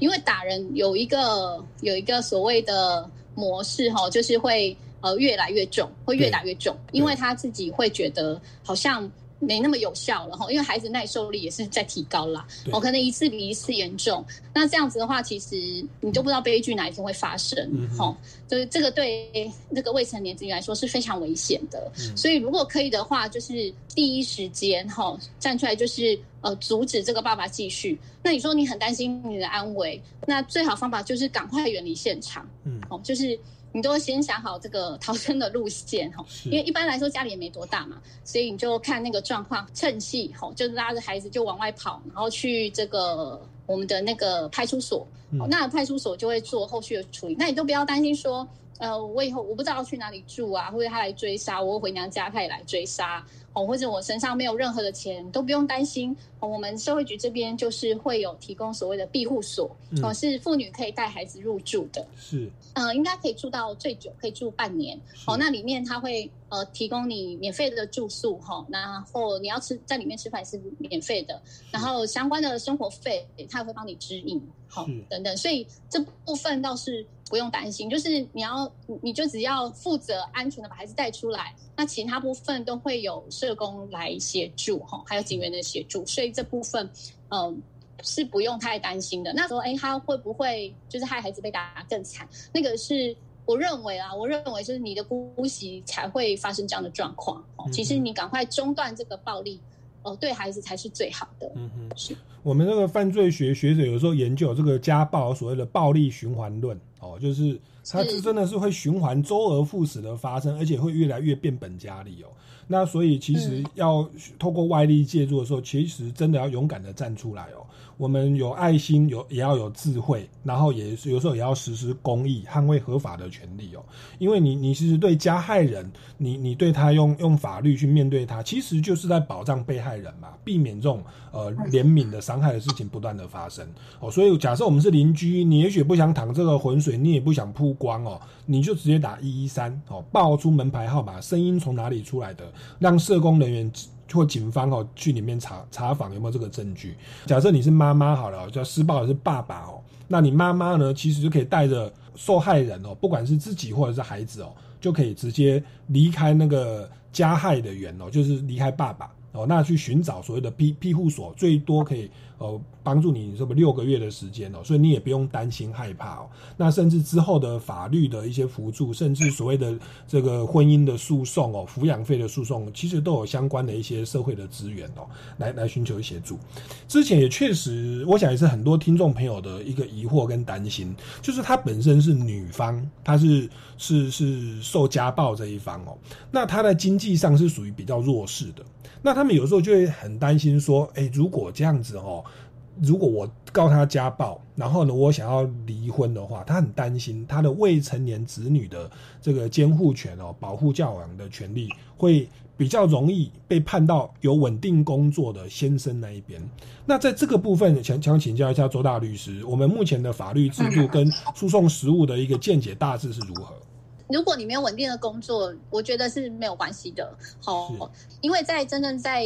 [SPEAKER 3] 因为打人有一个有一个所谓的模式哈，就是会呃越来越重，会越打越重，因为他自己会觉得好像。没那么有效了哈，因为孩子耐受力也是在提高啦，
[SPEAKER 1] 对。
[SPEAKER 3] 哦，可能一次比一次严重。那这样子的话，其实你都不知道悲剧哪一天会发生
[SPEAKER 1] 嗯，哼。
[SPEAKER 3] 哈、就是这个对那个未成年子女来说是非常危险的。
[SPEAKER 1] 嗯。
[SPEAKER 3] 所以如果可以的话，就是第一时间哈、站出来，就是呃阻止这个爸爸继续。那你说你很担心你的安危，那最好方法就是赶快远离现场，
[SPEAKER 1] 嗯。
[SPEAKER 3] 哦，就是你都先想好这个逃生的路线哈，因为一般来说家里也没多大嘛，所以你就看那个状况，趁隙吼，就拉着孩子就往外跑，然后去这个我们的那个派出所，那派出所就会做后续的处理。那你都不要担心说，呃，我以后我不知道要去哪里住啊，或者他来追杀我，回娘家他也来追杀。哦，或者我身上没有任何的钱，都不用担心。哦，我们社会局这边就是会有提供所谓的庇护所，
[SPEAKER 1] 嗯
[SPEAKER 3] 哦，是妇女可以带孩子入住的。
[SPEAKER 1] 是
[SPEAKER 3] 呃，应该可以住到最久，可以住半年。哦，那里面他会呃提供你免费的住宿哈、然后你要吃在里面吃饭是免费的，然后相关的生活费他也会帮你指引，好、
[SPEAKER 1] 是
[SPEAKER 3] 等等，所以这部分倒是不用担心，就是你要你你就只要负责安全的把孩子带出来，那其他部分都会有社工来协助哈、还有警员的协助，所以这部分嗯。是不用太担心的。那时候，哎，他会不会就是害孩子被打更惨？那个是我认为啊，我认为就是你的姑息才会发生这样的状况。哦，
[SPEAKER 1] 嗯
[SPEAKER 3] 其实你赶快中断这个暴力，哦，对孩子才是最好的。
[SPEAKER 1] 嗯哼，
[SPEAKER 3] 是
[SPEAKER 1] 我们这个犯罪学学者有时候研究这个家暴所谓的暴力循环论哦，就是它
[SPEAKER 3] 是
[SPEAKER 1] 是真的是会循环周而复始的发生，而且会越来越变本加厉哦。那所以其实
[SPEAKER 3] 嗯
[SPEAKER 1] 要透过外力介入的时候，其实真的要勇敢的站出来哦。我们有爱心，有也要有智慧，然后也有时候也要实施公益，捍卫合法的权利哦。因为你你其实对加害人，你你对他用用法律去面对他，其实就是在保障被害人嘛，避免这种呃怜悯的伤害的事情不断的发生哦。所以假设我们是邻居，你也许不想淌这个浑水，你也不想曝光哦，你就直接打一一三哦，报出门牌号码，声音从哪里出来的，让社工人员。或警方哦去里面查查访有没有这个证据。假设你是妈妈好了，叫施暴的是爸爸哦，那你妈妈呢，其实就可以带着受害人哦，不管是自己或者是孩子哦，就可以直接离开那个加害的源哦，就是离开爸爸哦，那去寻找所谓的庇庇护所，最多可以呃帮助你什么六个月的时间哦，所以你也不用担心害怕哦。那甚至之后的法律的一些辅助，甚至所谓的这个婚姻的诉讼哦，抚养费的诉讼，其实都有相关的一些社会的资源哦，来来寻求协助。之前也确实，我想也是很多听众朋友的一个疑惑跟担心，就是她本身是女方，她是是是受家暴这一方哦，那她在经济上是属于比较弱势的，那他们有时候就会很担心说，哎，如果这样子哦。如果我告他家暴，然后呢，我想要离婚的话，他很担心他的未成年子女的这个监护权哦，保护教养的权利会比较容易被判到有稳定工作的先生那一边。那在这个部分，想想请教一下周大律师，我们目前的法律制度跟诉讼实务的一个见解大致是如何？
[SPEAKER 3] 如果你没有稳定的工作，我觉得是没有关系的。好，因为在真正在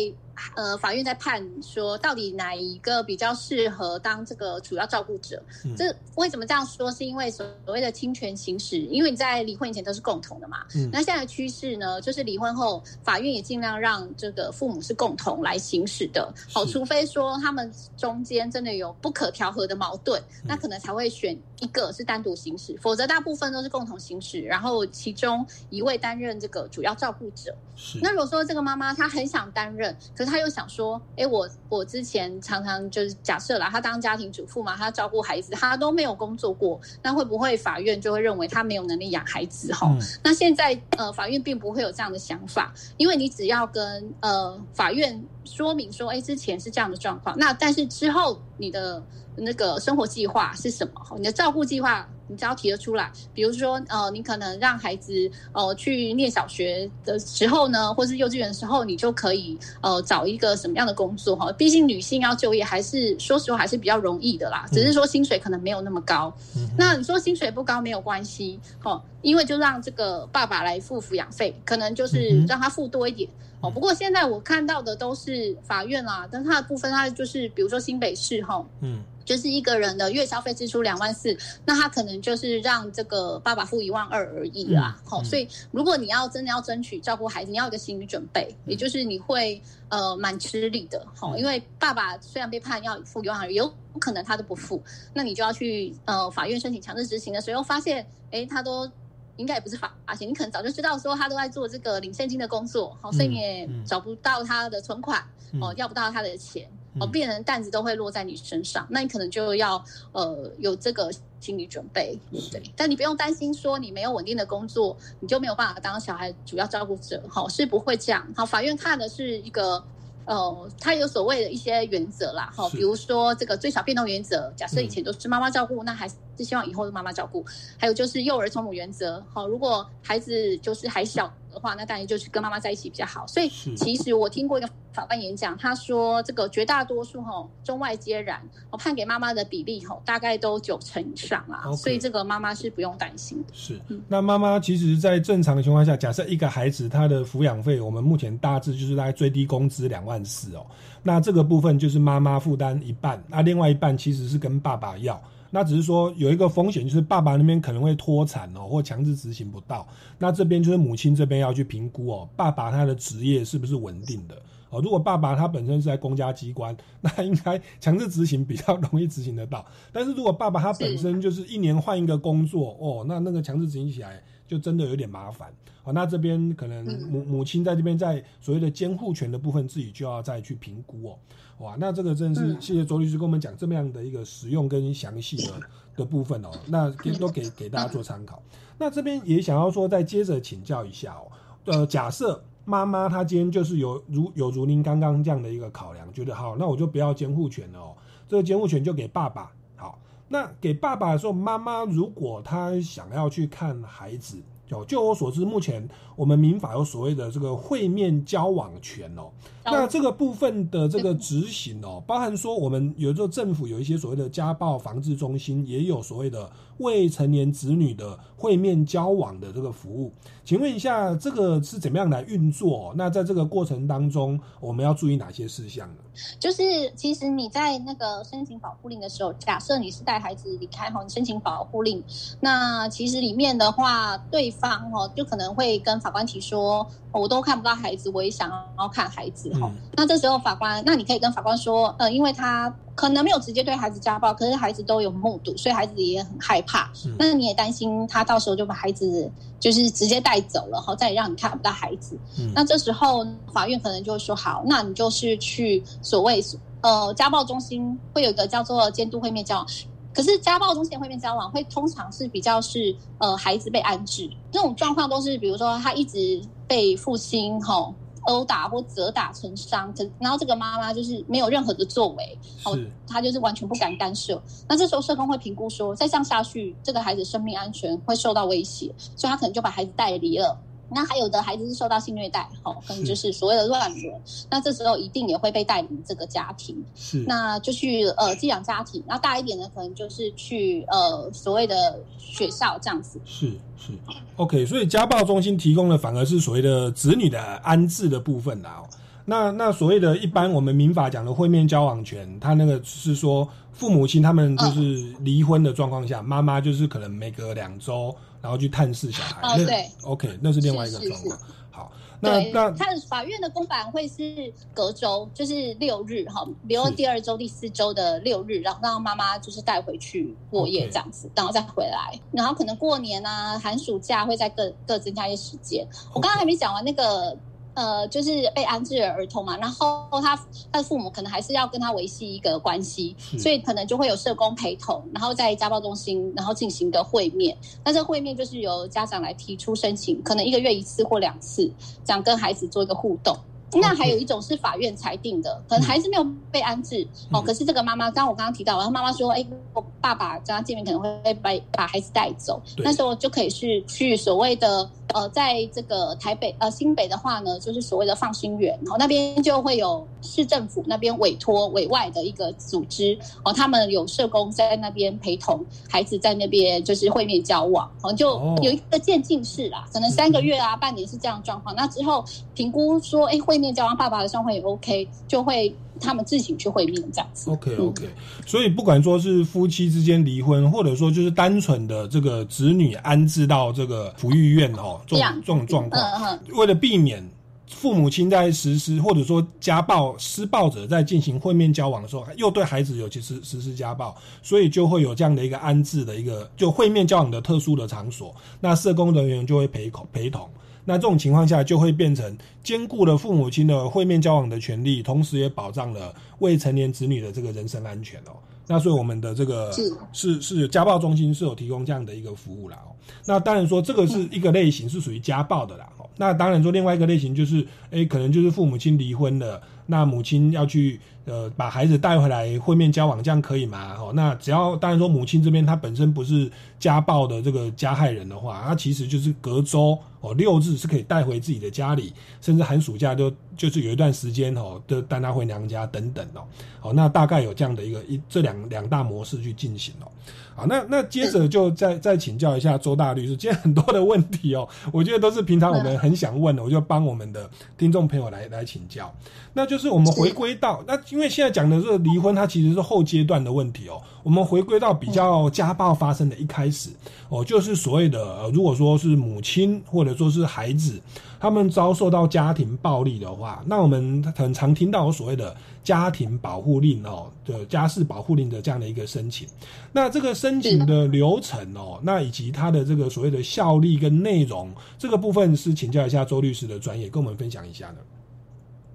[SPEAKER 3] 呃，法院在判说到底哪一个比较适合当这个主要照顾者。
[SPEAKER 1] 嗯
[SPEAKER 3] 这为什么这样说？是因为所谓的侵权行使，因为你在离婚以前都是共同的嘛。
[SPEAKER 12] 嗯
[SPEAKER 3] 那现在的趋势呢，就是离婚后，法院也尽量让这个父母是共同来行使的。好，除非说他们中间真的有不可调和的矛盾，那可能才会选一个是单独行使，否则大部分都是共同行使，然后其中一位担任这个主要照顾者。那如果说这个妈妈她很想担任，可是她又想说，哎，我我之前常常就是假设啦，他当家庭主妇嘛，他照顾孩子，他都没有工作过，那会不会法院就会认为他没有能力养孩子哈？
[SPEAKER 1] 嗯
[SPEAKER 3] 那现在呃，法院并不会有这样的想法，因为你只要跟呃法院说明说，哎，之前是这样的状况，那但是之后你的那个生活计划是什么？你的照顾计划，你只要提得出来，比如说呃，你可能让孩子呃去念小学的时候呢，或是幼稚园的时候，你就可以呃找一个什么样的工作哈？毕竟女性要就业还是说实话还是比较容易的啦，只是说薪水可能没有那么高。那你说薪水不高没有关系，哦，因为就让这个爸爸来付抚养费，可能就是让他付多一点。哦，不过现在我看到的都是法院啦，但它的部分它就是比如说新北市哈，
[SPEAKER 1] 嗯，
[SPEAKER 3] 就是一个人的月消费支出两万四，那他可能就是让这个爸爸付一万二而已啦。好、
[SPEAKER 12] 嗯
[SPEAKER 3] 所以如果你要真的要争取照顾孩子，你要有一个心理准备，也就是你会呃蛮吃力的。好、因为爸爸虽然被判要付一万二，有可能他都不付，那你就要去呃法院申请强制执行的时候，发现诶他都。应该也不是法险，你可能早就知道说他都在做这个领现金的工作，好，所以你也找不到他的存款，哦，要不到他的钱，哦，变成担子都会落在你身上，那你可能就要呃有这个心理准备，对。但你不用担心说你没有稳定的工作，你就没有办法当小孩主要照顾者，好，是不会这样。好，法院看的是一个。呃，它有所谓的一些原则啦，哈，比如说这个最小变动原则，假设以前都是妈妈照顾，那还是希望以后是妈妈照顾。还有就是幼儿从母原则，好，如果孩子就是还小的话，那当然就是跟妈妈在一起比较好。所以其实我听过一个法官演讲，他说这个绝大多数哈中外皆然，我判给妈妈的比例哈大概都九成以上啊
[SPEAKER 1] OK
[SPEAKER 3] 所以这个妈妈是不用担心的。
[SPEAKER 1] 是，那妈妈其实，在正常的情况下，假设一个孩子他的抚养费，我们目前大致就是大概最低工资两万四哦。那这个部分就是妈妈负担一半，那另外一半其实是跟爸爸要。那只是说有一个风险，就是爸爸那边可能会脱产哦，或强制执行不到。那这边就是母亲这边要去评估哦，爸爸他的职业是不是稳定的哦。如果爸爸他本身是在公家机关，那应该强制执行比较容易执行得到。但是如果爸爸他本身就是一年换一个工作哦，那那个强制执行起来就真的有点麻烦。哦，那这边可能母母亲在这边在所谓的监护权的部分，自己就要再去评估哦。哇，那这个真的是谢谢周律师跟我们讲这么样的一个实用跟详细的的部分哦，那给都给给大家做参考。那这边也想要说，再接着请教一下哦，呃，假设妈妈她今天就是有如有如您刚刚这样的一个考量，觉得好，那我就不要监护权了哦，这个监护权就给爸爸。好，那给爸爸的时候，妈妈如果她想要去看孩子。就就我所知，目前我们民法有所谓的这个会面交往权哦。那这个部分的这个执行哦，包含说我们有时候政府有一些所谓的家暴防治中心，也有所谓的未成年子女的会面交往的这个服务。请问一下，这个是怎么样来运作？那在这个过程当中，我们要注意哪些事项呢？
[SPEAKER 3] 就是其实你在那个申请保护令的时候，假设你是带孩子离开哈，你申请保护令，那其实里面的话，对方哈就可能会跟法官提说，哦我都看不到孩子，我也想要看孩子哈。那这时候法官，那你可以跟法官说，呃，因为他可能没有直接对孩子家暴，可是孩子都有目睹，所以孩子也很害怕。那你也担心他到时候就把孩子就是直接带走了后，再也让你看不到孩子。那这时候法院可能就会说，好，那你就是去所谓呃家暴中心会有一个叫做监督会面交往。可是家暴中心的会面交往会通常是比较是呃孩子被安置这种状况，都是比如说他一直被父亲吼殴打或责打成伤，可然后这个妈妈就是没有任何的作为，哦，她就是完全不敢干涉。那这时候社工会评估说，再这样下去，这个孩子生命安全会受到威胁，所以他可能就把孩子带离了。那还有的孩子是受到性虐待，哦，可能就是所谓的乱伦，那这时候一定也会被带离这个家庭。
[SPEAKER 1] 是，
[SPEAKER 3] 那就去呃寄养家庭，那大一点的可能就是去呃所谓的学校这样子。
[SPEAKER 1] 是是，OK，所以家暴中心提供的反而是所谓的子女的安置的部分啦、哦。那那所谓的一般我们民法讲的会面交往权，他那个是说父母亲他们就是离婚的状况下，妈妈就是可能每隔两周然后去探视小孩。那
[SPEAKER 3] 哦对
[SPEAKER 1] OK，那是另外一个状况。好，那，那
[SPEAKER 3] 他的法院的公版会是隔周，就是六日哈，比如第二周、第四周的六日，然后让妈妈就是带回去过夜这样子然后再回来，然后可能过年啊、寒暑假会再各各增加一些时间。我刚刚还没讲完那个。呃，就是被安置的儿童嘛，然后他他的父母可能还是要跟他维系一个关系，所以可能就会有社工陪同，然后在家暴中心，然后进行一个会面。那这会面就是由家长来提出申请，可能一个月一次或两次，这样跟孩子做一个互动。那还有一种是法院裁定的，可能孩子没有被安置、哦，可是这个妈妈，刚刚我刚刚提到，然后妈妈说，哎，我爸爸跟他见面可能会把把孩子带走，那时候就可以是去所谓的呃，在这个台北呃新北的话呢，就是所谓的放心园，然后那边就会有市政府那边委托委外的一个组织。哦，他们有社工在那边陪同孩子在那边就是会面交往，哦，就
[SPEAKER 12] 哦。
[SPEAKER 3] 有一个渐进式啦，可能三个月啊、半年是这样状况，那之后评估说，哎，会面交往爸爸的状况也 OK，就会他们自己去会面这样子。
[SPEAKER 1] OK OK，、所以不管说是夫妻之间离婚，或者说就是单纯的这个子女安置到这个抚育院哦，这种这种状况，
[SPEAKER 3] 嗯嗯
[SPEAKER 1] 为了避免父母亲在实施或者说家暴施暴者在进行会面交往的时候，又对孩子有其实实施家暴，所以就会有这样的一个安置的一个就会面交往的特殊的场所，那社工人员就会陪同陪同。那这种情况下，就会变成兼顾了父母亲的会面交往的权利，同时也保障了未成年子女的这个人身安全哦。那所以我们的这个
[SPEAKER 3] 是
[SPEAKER 1] 是是家暴中心是有提供这样的一个服务啦哦。那当然说这个是一个类型，是属于家暴的啦哦。那当然说另外一个类型就是，诶，可能就是父母亲离婚了，那母亲要去呃把孩子带回来会面交往，这样可以吗？哦，那只要当然说母亲这边她本身不是家暴的这个加害人的话，她其实就是隔周哦六日是可以带回自己的家里，甚至寒暑假都就是有一段时间哦，都带她回娘家等等哦。哦，那大概有这样的一个一这两两大模式去进行哦。好，那那接着就再 <laughs> 再请教一下周大律师，今天很多的问题哦，<laughs> 我觉得都是平常我们很想问的，我就帮我们的听众朋友来来请教。那就是我们回归到那，因为现在讲的这个离婚，它其实是后阶段的问题哦。我们回归到比较家暴发生的一开始哦，就是所谓的呃，如果说是母亲或者说是孩子，他们遭受到家庭暴力的话，那我们很常听到所谓的家庭保护令哦的家事保护令的这样的一个申请。那这个申请的流程哦，那以及它的这个所谓的效力跟内容，这个部分是请教一下周律师的专业，跟我们分享一下呢。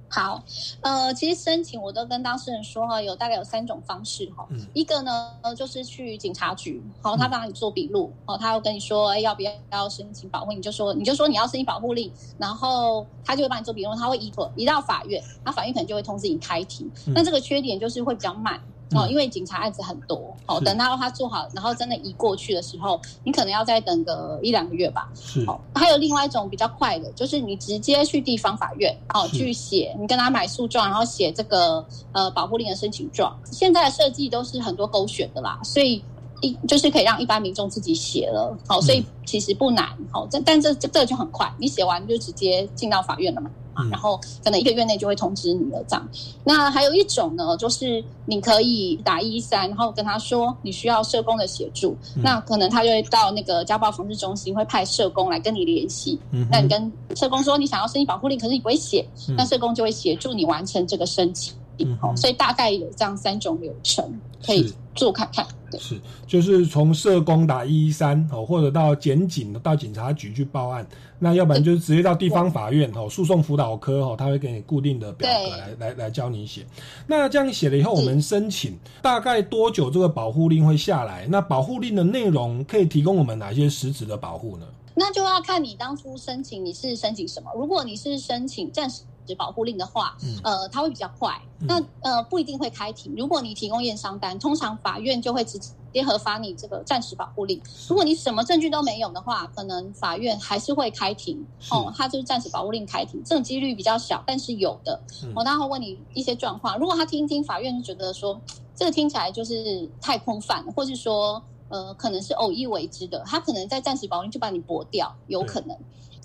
[SPEAKER 3] 好，呃，其实申请我都跟当事人说哈，有大概有三种方式哈。
[SPEAKER 1] 嗯
[SPEAKER 3] 一个呢，就是去警察局，好，他帮你做笔录，哦，他会跟你说，哎，要不要要申请保护，你就说你就说你要申请保护令，然后他就会帮你做笔录，他会移妥移到法院，那法院可能就会通知你开庭。
[SPEAKER 12] 嗯
[SPEAKER 3] 那这个缺点就是会比较慢。哦，
[SPEAKER 12] 嗯
[SPEAKER 3] 因为警察案子很多，哦，等到他做好，然后真的移过去的时候，你可能要再等个一两个月吧。
[SPEAKER 1] 是
[SPEAKER 3] 还有另外一种比较快的，就是你直接去地方法院，哦，去写，你跟他买诉状，然后写这个呃保护令的申请状。现在的设计都是很多勾选的啦，所以一就是可以让一般民众自己写了，好、所以其实不难，好、这但这这这就很快，你写完就直接进到法院了嘛。啊，然后可能一个月内就会通知你了，这样。那还有一种呢，就是你可以打一一三，然后跟他说你需要社工的协助，
[SPEAKER 12] 嗯
[SPEAKER 3] 那可能他就会到那个家暴防治中心，会派社工来跟你联系。
[SPEAKER 12] 嗯
[SPEAKER 3] 那你跟社工说你想要申请保护令，可是你不会写，
[SPEAKER 1] 嗯
[SPEAKER 3] 那社工就会协助你完成这个申请。好、所以大概有这样三种流程可以做看看。对，
[SPEAKER 1] 是，就是从社工打一一三哦，或者到检警到警察局去报案，那要不然就是直接到地方法院哦，诉讼辅导科哦，他会给你固定的表格
[SPEAKER 3] 对
[SPEAKER 1] 来来来教你写。那这样写了以后，我们申请大概多久这个保护令会下来？那保护令的内容可以提供我们哪些实质的保护呢？
[SPEAKER 3] 那就要看你当初申请你是申请什么。如果你是申请暂时保护令的话，
[SPEAKER 12] 嗯
[SPEAKER 3] 呃，它会比较快。
[SPEAKER 12] 嗯
[SPEAKER 3] 那呃不一定会开庭。如果你提供验伤单，通常法院就会直接核发你这个暂时保护令。如果你什么证据都没有的话，可能法院还是会开庭。哦，他就是暂时保护令开庭，这种几率比较小，但是有的。
[SPEAKER 12] 嗯
[SPEAKER 3] 我、当然会问你一些状况。如果他听一听，法院就觉得说这个听起来就是太空泛了，或是说呃可能是偶一为之的，他可能在暂时保护令就把你驳掉，有可能。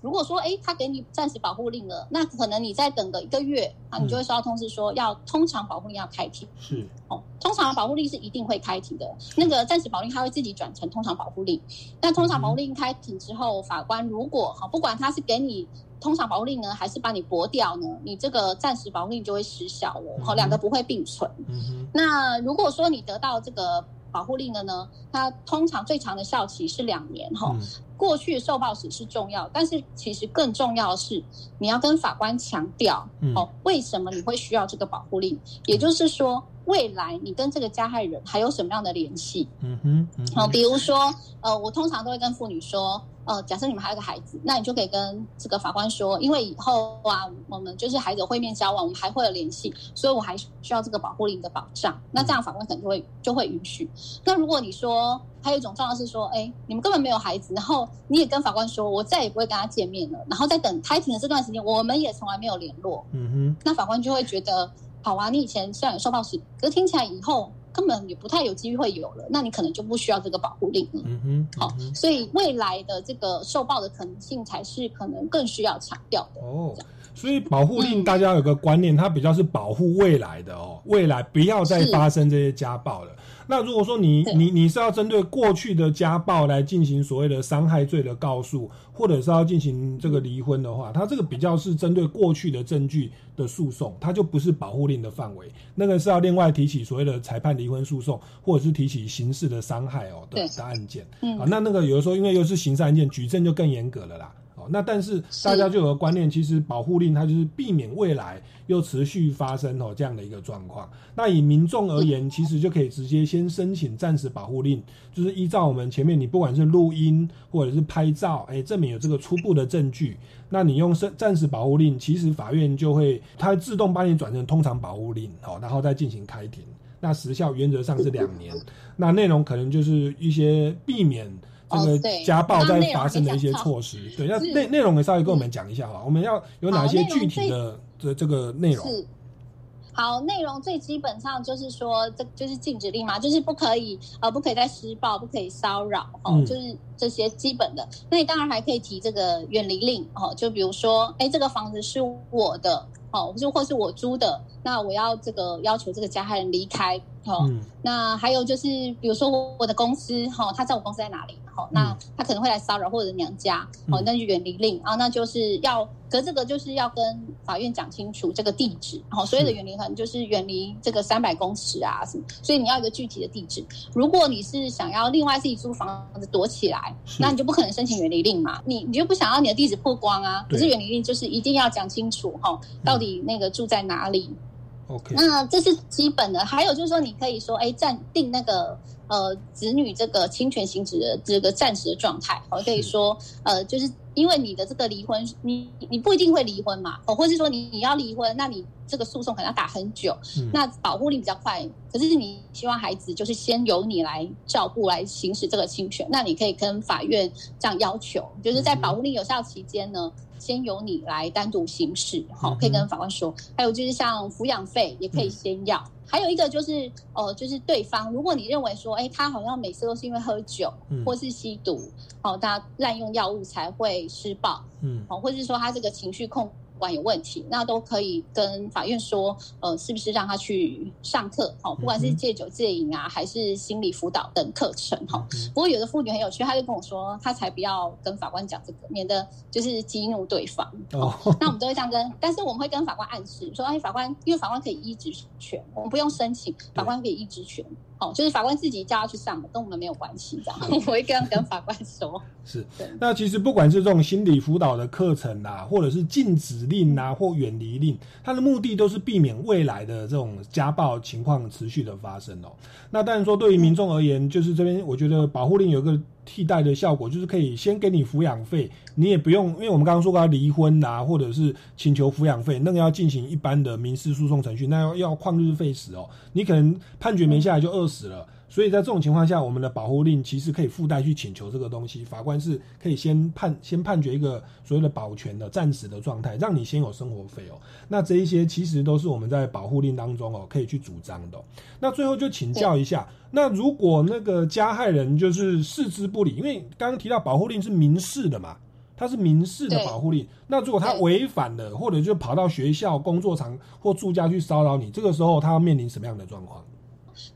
[SPEAKER 3] 如果说，哎，他给你暂时保护令了，那可能你再等个一个月啊，你就会收到通知说要通常保护令要开庭。
[SPEAKER 1] 是
[SPEAKER 3] 哦，通常保护令是一定会开庭的。那个暂时保护令他会自己转成通常保护令。那通常保护令开庭之后，法官如果哈，不管他是给你通常保护令呢，还是把你驳掉呢，你这个暂时保护令就会失效了。好，两个不会并存。那如果说你得到这个。保护令的呢，它通常最长的效期是两年哈。过去受报史是重要，但是其实更重要的是你要跟法官强调哦，为什么你会需要这个保护令？也就是说，未来你跟这个加害人还有什么样的联系？嗯哼，好，比如说呃，我通常都会跟妇女说。呃，假设你们还有个孩子，那你就可以跟这个法官说，因为以后啊，我们就是孩子会面交往，我们还会有联系，所以我还需要这个保护令的保障。那这样法官可能就会就会允许。那如果你说还有一种状况是说，哎，你们根本没有孩子，然后你也跟法官说，我再也不会跟他见面了，然后在等开庭的这段时间，我们也从来没有联络。嗯哼，那法官就会觉得，好啊，你以前虽然有受暴史，可是听起来以后。根本也不太有机会有了，那你可能就不需要这个保护令了。嗯哼，好，所以未来的这个受暴的可能性才是可能更需要强调的。哦，
[SPEAKER 1] 所以保护令大家有个观念，它比较是保护未来的哦，未来不要再发生这些家暴了。那如果说你你你是要针对过去的家暴来进行所谓的伤害罪的告诉，或者是要进行这个离婚的话，它这个比较是针对过去的证据的诉讼，它就不是保护令的范围，那个是要另外提起所谓的裁判离婚诉讼，或者是提起刑事的伤害哦的的案件。啊，那那个有的时候因为又是刑事案件，举证就更严格了啦。那但是大家就有个观念，其实保护令它就是避免未来又持续发生哦这样的一个状况。那以民众而言，其实就可以直接先申请暂时保护令，就是依照我们前面你不管是录音或者是拍照，哎，证明有这个初步的证据，那你用暂暂时保护令，其实法院就会它自动帮你转成通常保护令哦，然后再进行开庭。那时效原则上是两年，那内容可能就是一些避免。这个家暴在发生的一些措施，对，那内内容也稍微跟我们讲一下哈。我们要有哪些具体的这这个内容？
[SPEAKER 3] 是好，内容最基本上就是说，这就是禁止令嘛，就是不可以呃，不可以再施暴，不可以骚扰哦，就是这些基本的。那你当然还可以提这个远离令哦，就比如说，哎，这个房子是我的哦，就或是我租的，那我要这个要求这个加害人离开哦。那还有就是，比如说我的公司哈，他在我公司在哪里？好，那他可能会来骚扰或者娘家，好，那就远离令啊，那就是要，可这个就是要跟法院讲清楚这个地址，好，所有的远离可能就是远离这个三百公尺啊什么，所以你要一个具体的地址。如果你是想要另外自己租房子躲起来，那你就不可能申请远离令嘛，你你就不想要你的地址曝光啊。可是远离令就是一定要讲清楚哈，到底那个住在哪里。
[SPEAKER 1] OK，
[SPEAKER 3] 那这是基本的，还有就是说你可以说，哎，暂定那个。呃，子女这个侵权行使的这个暂时的状态，我可以说，呃，就是因为你的这个离婚，你你不一定会离婚嘛，哦，或是说你你要离婚，那你这个诉讼可能要打很久，那保护力比较快，可是你希望孩子就是先由你来照顾来行使这个侵权，那你可以跟法院这样要求，就是在保护令有效期间呢。先由你来单独行使，好，可以跟法官说。还有就是像抚养费也可以先要。还有一个就是，呃，就是对方，如果你认为说，哎，他好像每次都是因为喝酒或是吸毒，好，他滥用药物才会施暴，嗯，哦，或者是说他这个情绪控。管有问题，那都可以跟法院说，呃，是不是让他去上课？好，不管是戒酒戒瘾啊，还是心理辅导等课程，哈。不过有的妇女很有趣，她就跟我说，她才不要跟法官讲这个，免得就是激怒对方。哦，那我们都会这样跟，但是我们会跟法官暗示说，哎，法官，因为法官可以依职权，我们不用申请，法官可以依职权。哦，就是法官自己叫他去上的，跟我们没有关系，这样 <laughs> 我会这样跟法官说。<laughs>
[SPEAKER 1] 是，那其实不管是这种心理辅导的课程啊，或者是禁止令啊，或远离令，它的目的都是避免未来的这种家暴情况持续的发生哦。那当然说，对于民众而言，就是这边我觉得保护令有一个。替代的效果就是可以先给你抚养费，你也不用，因为我们刚刚说过要离婚啊，或者是请求抚养费，那个要进行一般的民事诉讼程序，那要要旷日费时哦，你可能判决没下来就饿死了。所以在这种情况下，我们的保护令其实可以附带去请求这个东西，法官是可以先判先判决一个所谓的保全的暂时的状态，让你先有生活费哦。那这一些其实都是我们在保护令当中哦可以去主张的。那最后就请教一下，那如果那个加害人就是视之不理，因为刚刚提到保护令是民事的嘛，它是民事的保护令。那如果他违反了，或者就跑到学校、工作场或住家去骚扰你，这个时候他要面临什么样的状况？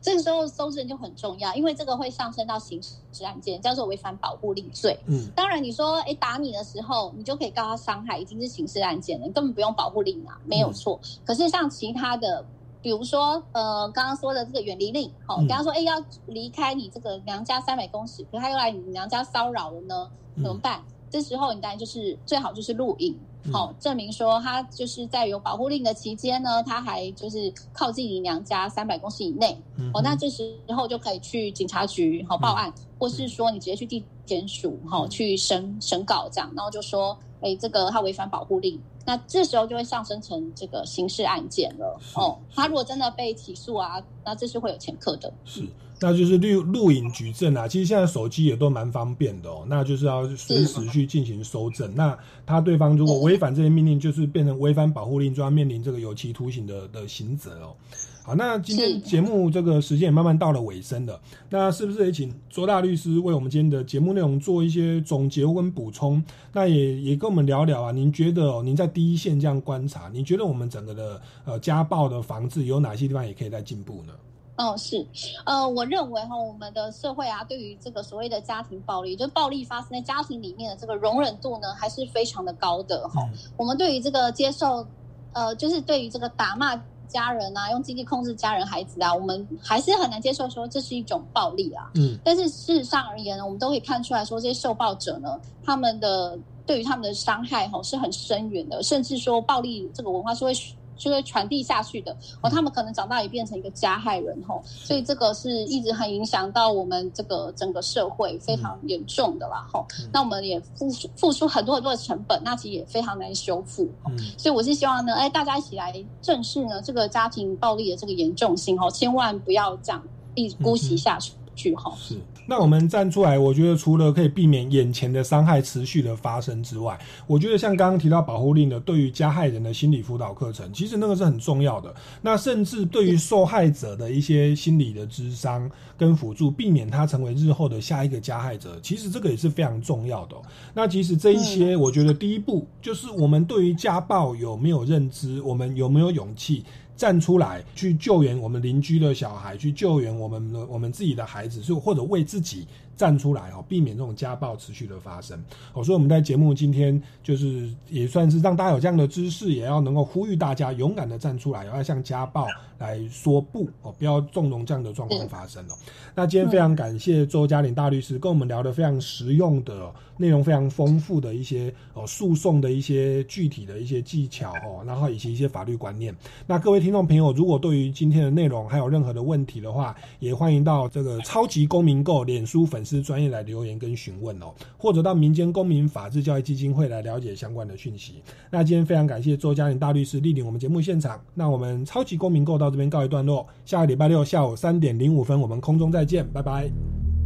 [SPEAKER 3] 这个时候搜证就很重要，因为这个会上升到刑事案件，叫做违反保护令罪。
[SPEAKER 1] 嗯，
[SPEAKER 3] 当然你说，哎，打你的时候，你就可以告他伤害，已经是刑事案件了，你根本不用保护令啊，没有错。可是像其他的，比如说，呃，刚刚说的这个远离令，好、
[SPEAKER 1] 嗯
[SPEAKER 3] 跟他说，哎，要离开你这个娘家三百公尺，可他又来你娘家骚扰了呢，
[SPEAKER 1] 嗯
[SPEAKER 3] 怎么办？这时候你当然就是最好就是录影，
[SPEAKER 1] 嗯。
[SPEAKER 3] 好、证明说他就是在有保护令的期间呢，他还就是靠近你娘家三百公尺以内，
[SPEAKER 1] 嗯
[SPEAKER 3] 哦，那这时候就可以去警察局好、报案，或是说你直接去地检署好、
[SPEAKER 1] 嗯。
[SPEAKER 3] 去审审稿这样，然后就说，哎，这个他违反保护令，那这时候就会上升成这个刑事案件了。哦，他如果真的被起诉啊，那这是会有前科的。
[SPEAKER 1] 是，那就是录录影举证啊。其实现在手机也都蛮方便的哦，那就是要随时去进行收证。那他对方如果违反这些命令，就是变成违反保护令，就要面临这个有期徒刑的的刑责哦。好，那今天节目这个时间也慢慢到了尾声了，那是不是也请周大律师为我们今天的节目内容做一些总结跟补充？那也也跟我们聊聊啊，您觉得哦，您在第一线这样观察，你觉得我们整个的呃家暴的防治有哪些地方也可以再进步呢？
[SPEAKER 3] 哦，是，呃，我认为哈，我们的社会啊，对于这个所谓的家庭暴力，就是暴力发生在家庭里面的这个容忍度呢，还是非常的高的哈。我们对于这个接受，呃，就是对于这个打骂家人啊，用经济控制家人、孩子啊，我们还是很难接受说这是一种暴力啊。
[SPEAKER 1] 嗯，
[SPEAKER 3] 但是事实上而言呢，我们都可以看出来说，这些受暴者呢，他们的对于他们的伤害哈是很深远的，甚至说暴力这个文化是会。就会传递下去的哦，他们可能长大也变成一个加害人吼，所以这个是一直很影响到我们这个整个社会非常严重的啦吼。那我们也付出付出很多很多的成本，那其实也非常难修复。
[SPEAKER 1] 嗯，
[SPEAKER 3] 所以我是希望呢，哎，大家一起来正视呢这个家庭暴力的这个严重性哦，千万不要这样一直姑息下去。去哈
[SPEAKER 1] 是，那我们站出来，我觉得除了可以避免眼前的伤害持续的发生之外，我觉得像刚刚提到保护令的，对于加害人的心理辅导课程，其实那个是很重要的。那甚至对于受害者的一些心理的智商跟辅助，避免他成为日后的下一个加害者，其实这个也是非常重要的、哦。那其实这一些，我觉得第一步就是我们对于家暴有没有认知，我们有没有勇气。站出来去救援我们邻居的小孩，去救援我们的我们自己的孩子，是或者为自己站出来哦，避免这种家暴持续的发生哦。所以我们在节目今天就是也算是让大家有这样的知识，也要能够呼吁大家勇敢的站出来，要向家暴来说不哦，不要纵容这样的状况发生哦。那今天非常感谢周嘉玲大律师跟我们聊的非常实用的内容，非常丰富的一些哦诉讼的一些具体的一些技巧哦，然后以及一些法律观念。那各位听众朋友，如果对于今天的内容还有任何的问题的话，也欢迎到这个超级公民购脸书粉丝专业来留言跟询问哦，或者到民间公民法治教育基金会来了解相关的讯息。那今天非常感谢周嘉玲大律师莅临我们节目现场。那我们超级公民购到这边告一段落，下个礼拜六下午三点零五分，我们空中再见，拜拜，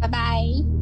[SPEAKER 3] 拜拜。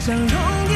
[SPEAKER 4] 相融